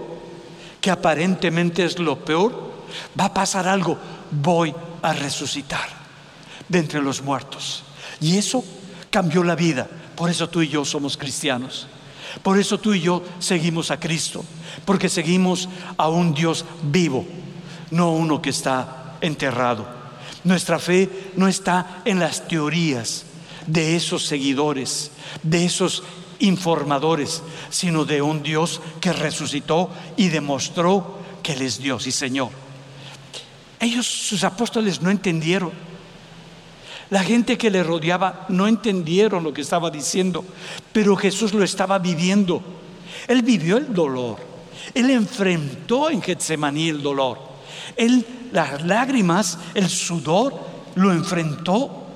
que aparentemente es lo peor, va a pasar algo, voy a resucitar de entre los muertos. Y eso cambió la vida. Por eso tú y yo somos cristianos. Por eso tú y yo seguimos a Cristo. Porque seguimos a un Dios vivo, no uno que está enterrado. Nuestra fe no está en las teorías de esos seguidores, de esos informadores, sino de un Dios que resucitó y demostró que Él es Dios y Señor. Ellos, sus apóstoles, no entendieron. La gente que le rodeaba no entendieron lo que estaba diciendo, pero Jesús lo estaba viviendo. Él vivió el dolor. Él enfrentó en Getsemaní el dolor. Él, las lágrimas, el sudor, lo enfrentó,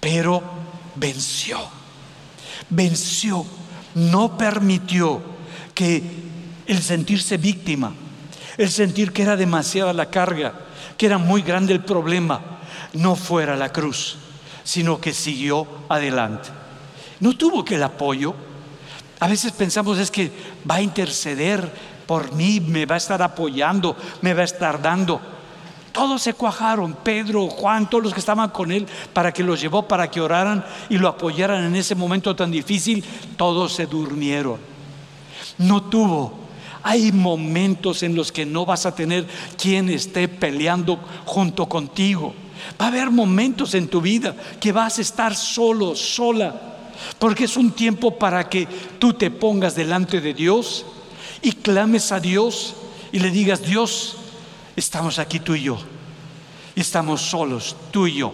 pero venció. Venció. No permitió que el sentirse víctima, el sentir que era demasiada la carga, que era muy grande el problema, no fuera la cruz, sino que siguió adelante. No tuvo que el apoyo. A veces pensamos es que va a interceder por mí, me va a estar apoyando, me va a estar dando. Todos se cuajaron, Pedro, Juan, todos los que estaban con él, para que los llevó, para que oraran y lo apoyaran en ese momento tan difícil, todos se durmieron. No tuvo. Hay momentos en los que no vas a tener quien esté peleando junto contigo. Va a haber momentos en tu vida que vas a estar solo, sola, porque es un tiempo para que tú te pongas delante de Dios y clames a Dios y le digas, Dios, estamos aquí tú y yo, y estamos solos, tú y yo.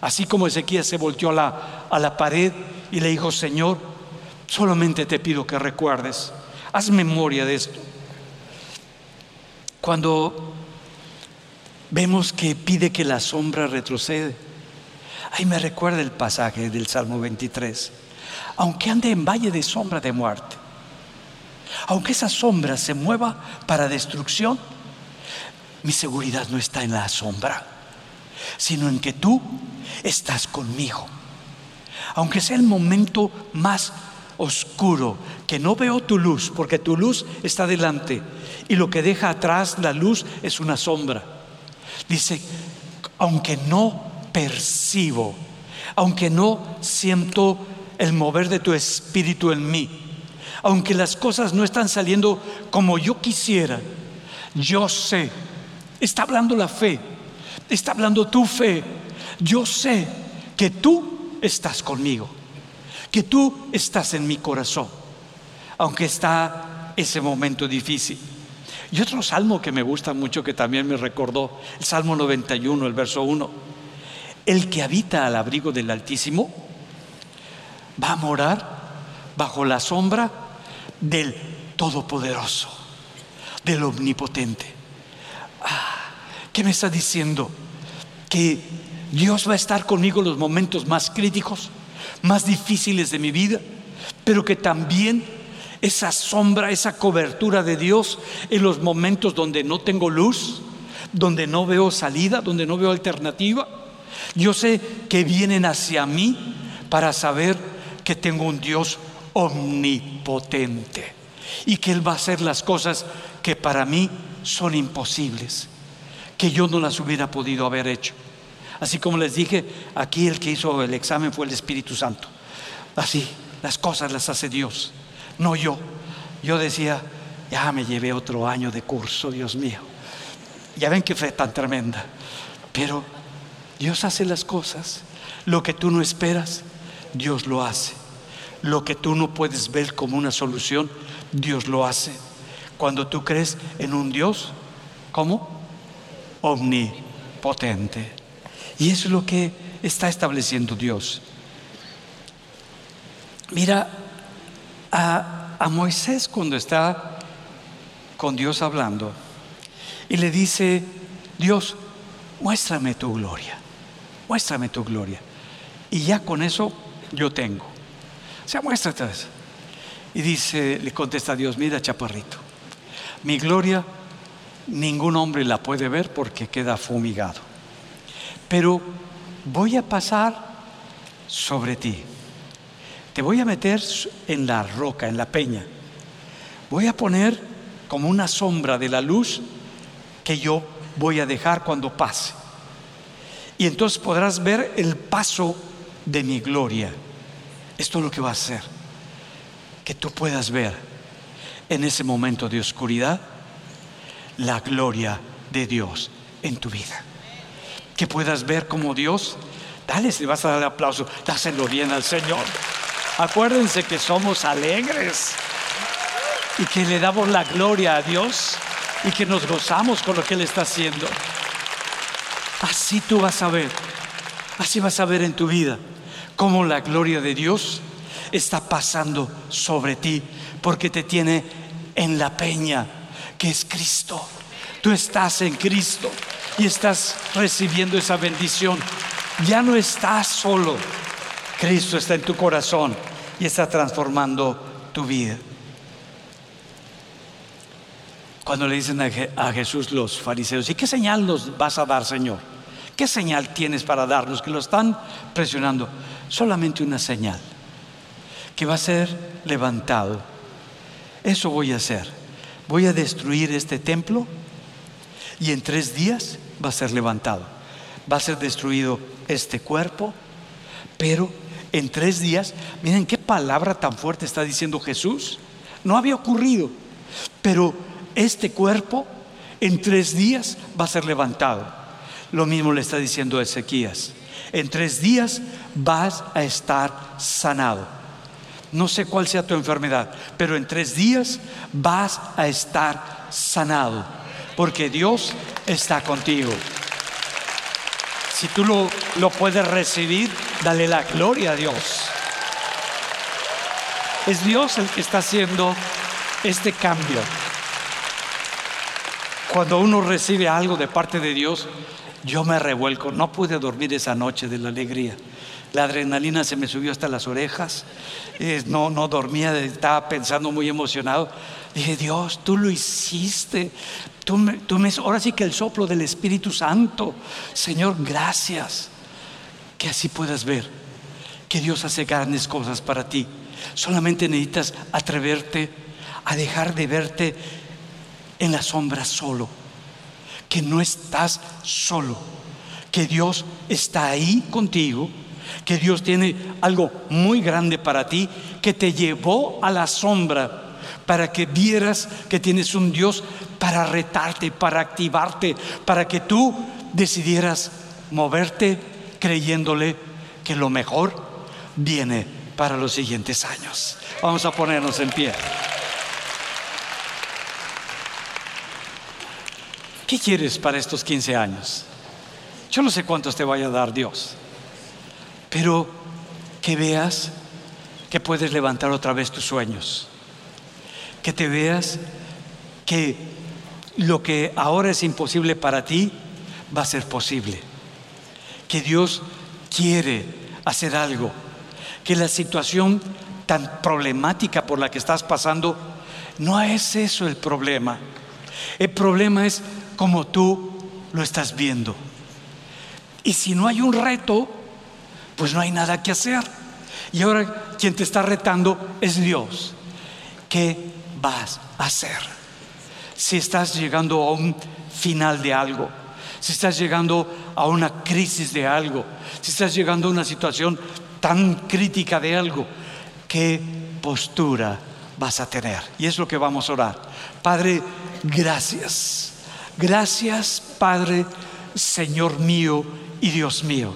Así como Ezequiel se volteó a la, a la pared y le dijo, Señor, solamente te pido que recuerdes, haz memoria de esto. Cuando vemos que pide que la sombra retrocede. Ahí me recuerda el pasaje del Salmo 23. Aunque ande en valle de sombra de muerte, aunque esa sombra se mueva para destrucción, mi seguridad no está en la sombra, sino en que tú estás conmigo. Aunque sea el momento más oscuro, que no veo tu luz, porque tu luz está delante, y lo que deja atrás la luz es una sombra. Dice, aunque no percibo, aunque no siento el mover de tu espíritu en mí, aunque las cosas no están saliendo como yo quisiera, yo sé, está hablando la fe, está hablando tu fe, yo sé que tú estás conmigo, que tú estás en mi corazón, aunque está ese momento difícil. Y otro salmo que me gusta mucho, que también me recordó, el Salmo 91, el verso 1. El que habita al abrigo del Altísimo va a morar bajo la sombra del Todopoderoso, del Omnipotente. Ah, ¿Qué me está diciendo? Que Dios va a estar conmigo en los momentos más críticos, más difíciles de mi vida, pero que también esa sombra, esa cobertura de Dios en los momentos donde no tengo luz, donde no veo salida, donde no veo alternativa. Yo sé que vienen hacia mí para saber que tengo un Dios omnipotente y que Él va a hacer las cosas que para mí son imposibles, que yo no las hubiera podido haber hecho. Así como les dije, aquí el que hizo el examen fue el Espíritu Santo. Así, las cosas las hace Dios no yo. Yo decía, ya me llevé otro año de curso, Dios mío. Ya ven que fue tan tremenda. Pero Dios hace las cosas. Lo que tú no esperas, Dios lo hace. Lo que tú no puedes ver como una solución, Dios lo hace. Cuando tú crees en un Dios, ¿cómo? Omnipotente. Y eso es lo que está estableciendo Dios. Mira, a, Moisés cuando está con Dios hablando y le dice, Dios, muéstrame tu gloria, muéstrame tu gloria. Y ya con eso yo tengo. Sea, muéstrate eso. Y dice, le contesta a Dios, mira chaparrito, mi gloria ningún hombre la puede ver porque queda fumigado. Pero voy a pasar sobre ti te voy a meter en la roca, en la peña. Voy a poner como una sombra de la luz que yo voy a dejar cuando pase. Y entonces podrás ver el paso de mi gloria. Esto es lo que va a hacer. Que tú puedas ver en ese momento de oscuridad la gloria de Dios en tu vida. Que puedas ver como Dios, dale, si vas a dar aplauso, dáselo bien al Señor. Acuérdense que somos alegres y que le damos la gloria a Dios y que nos gozamos con lo que Él está haciendo. Así tú vas a ver, así vas a ver en tu vida cómo la gloria de Dios está pasando sobre ti porque te tiene en la peña que es Cristo. Tú estás en Cristo y estás recibiendo esa bendición. Ya no estás solo. Cristo está en tu corazón y está transformando tu vida. Cuando le dicen a Jesús los fariseos, ¿y qué señal nos vas a dar, Señor? ¿Qué señal tienes para darnos? Que lo están presionando. Solamente una señal. que va a ser levantado. Eso voy a hacer. Voy a destruir este templo y en tres días va a ser levantado. Va a ser destruido este cuerpo, pero en tres días, miren qué palabra tan fuerte está diciendo Jesús. No había ocurrido, pero este cuerpo en tres días va a ser levantado. Lo mismo le está diciendo Ezequías. En tres días vas a estar sanado. No sé cuál sea tu enfermedad, pero en tres días vas a estar sanado, porque Dios está contigo. Si tú lo, lo puedes recibir, dale la gloria a Dios. Es Dios el que está haciendo este cambio. Cuando uno recibe algo de parte de Dios, yo me revuelco. No pude dormir esa noche de la alegría. La adrenalina se me subió hasta las orejas. Eh, no, no dormía, estaba pensando muy emocionado. Dije, Dios, tú lo hiciste. Tú me, tú me, ahora sí que el soplo del Espíritu Santo. Señor, gracias. Que así puedas ver que Dios hace grandes cosas para ti. Solamente necesitas atreverte a dejar de verte en la sombra solo, que no estás solo, que Dios está ahí contigo, que Dios tiene algo muy grande para ti, que te llevó a la sombra para que vieras que tienes un Dios para retarte, para activarte, para que tú decidieras moverte creyéndole que lo mejor viene para los siguientes años. Vamos a ponernos en pie. ¿Qué quieres para estos 15 años? Yo no sé cuántos te vaya a dar Dios, pero que veas que puedes levantar otra vez tus sueños, que te veas que lo que ahora es imposible para ti va a ser posible, que Dios quiere hacer algo, que la situación tan problemática por la que estás pasando no es eso el problema. El problema es como tú lo estás viendo. Y si no hay un reto, pues no hay nada que hacer. Y ahora quien te está retando es Dios. ¿Qué vas a hacer? Si estás llegando a un final de algo, si estás llegando a una crisis de algo, si estás llegando a una situación tan crítica de algo, ¿qué postura vas a tener? Y es lo que vamos a orar. Padre, gracias. Gracias, Padre, Señor mío y Dios mío,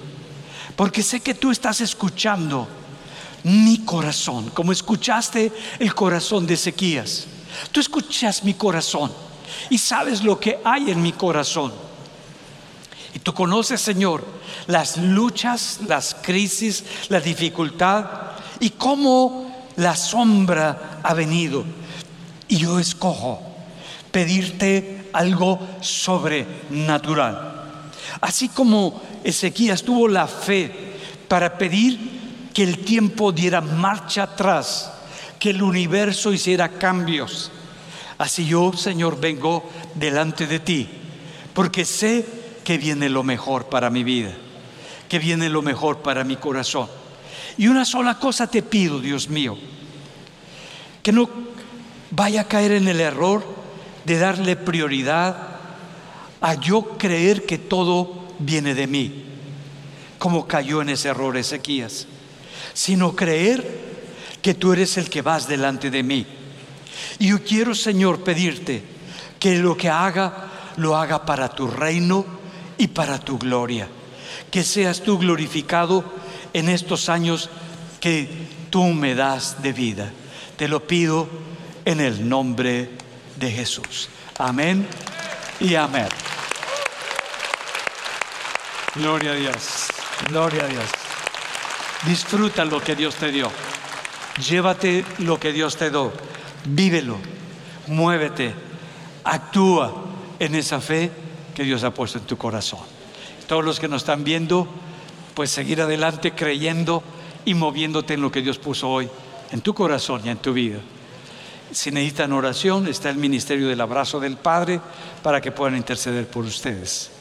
porque sé que tú estás escuchando mi corazón, como escuchaste el corazón de Ezequías. Tú escuchas mi corazón y sabes lo que hay en mi corazón. Y tú conoces, Señor, las luchas, las crisis, la dificultad y cómo la sombra ha venido. Y yo escojo pedirte algo sobrenatural. Así como Ezequías tuvo la fe para pedir que el tiempo diera marcha atrás, que el universo hiciera cambios. Así yo, Señor, vengo delante de ti, porque sé que viene lo mejor para mi vida, que viene lo mejor para mi corazón. Y una sola cosa te pido, Dios mío, que no vaya a caer en el error de darle prioridad a yo creer que todo viene de mí, como cayó en ese error Ezequías, sino creer que tú eres el que vas delante de mí. Y yo quiero, Señor, pedirte que lo que haga, lo haga para tu reino y para tu gloria. Que seas tú glorificado en estos años que tú me das de vida. Te lo pido en el nombre de Jesús. Amén y amén. Gloria a Dios, gloria a Dios. Disfruta lo que Dios te dio. Llévate lo que Dios te dio. Vívelo, muévete, actúa en esa fe que Dios ha puesto en tu corazón. Todos los que nos están viendo, pues seguir adelante creyendo y moviéndote en lo que Dios puso hoy en tu corazón y en tu vida. Si necesitan oración, está el Ministerio del Abrazo del Padre para que puedan interceder por ustedes.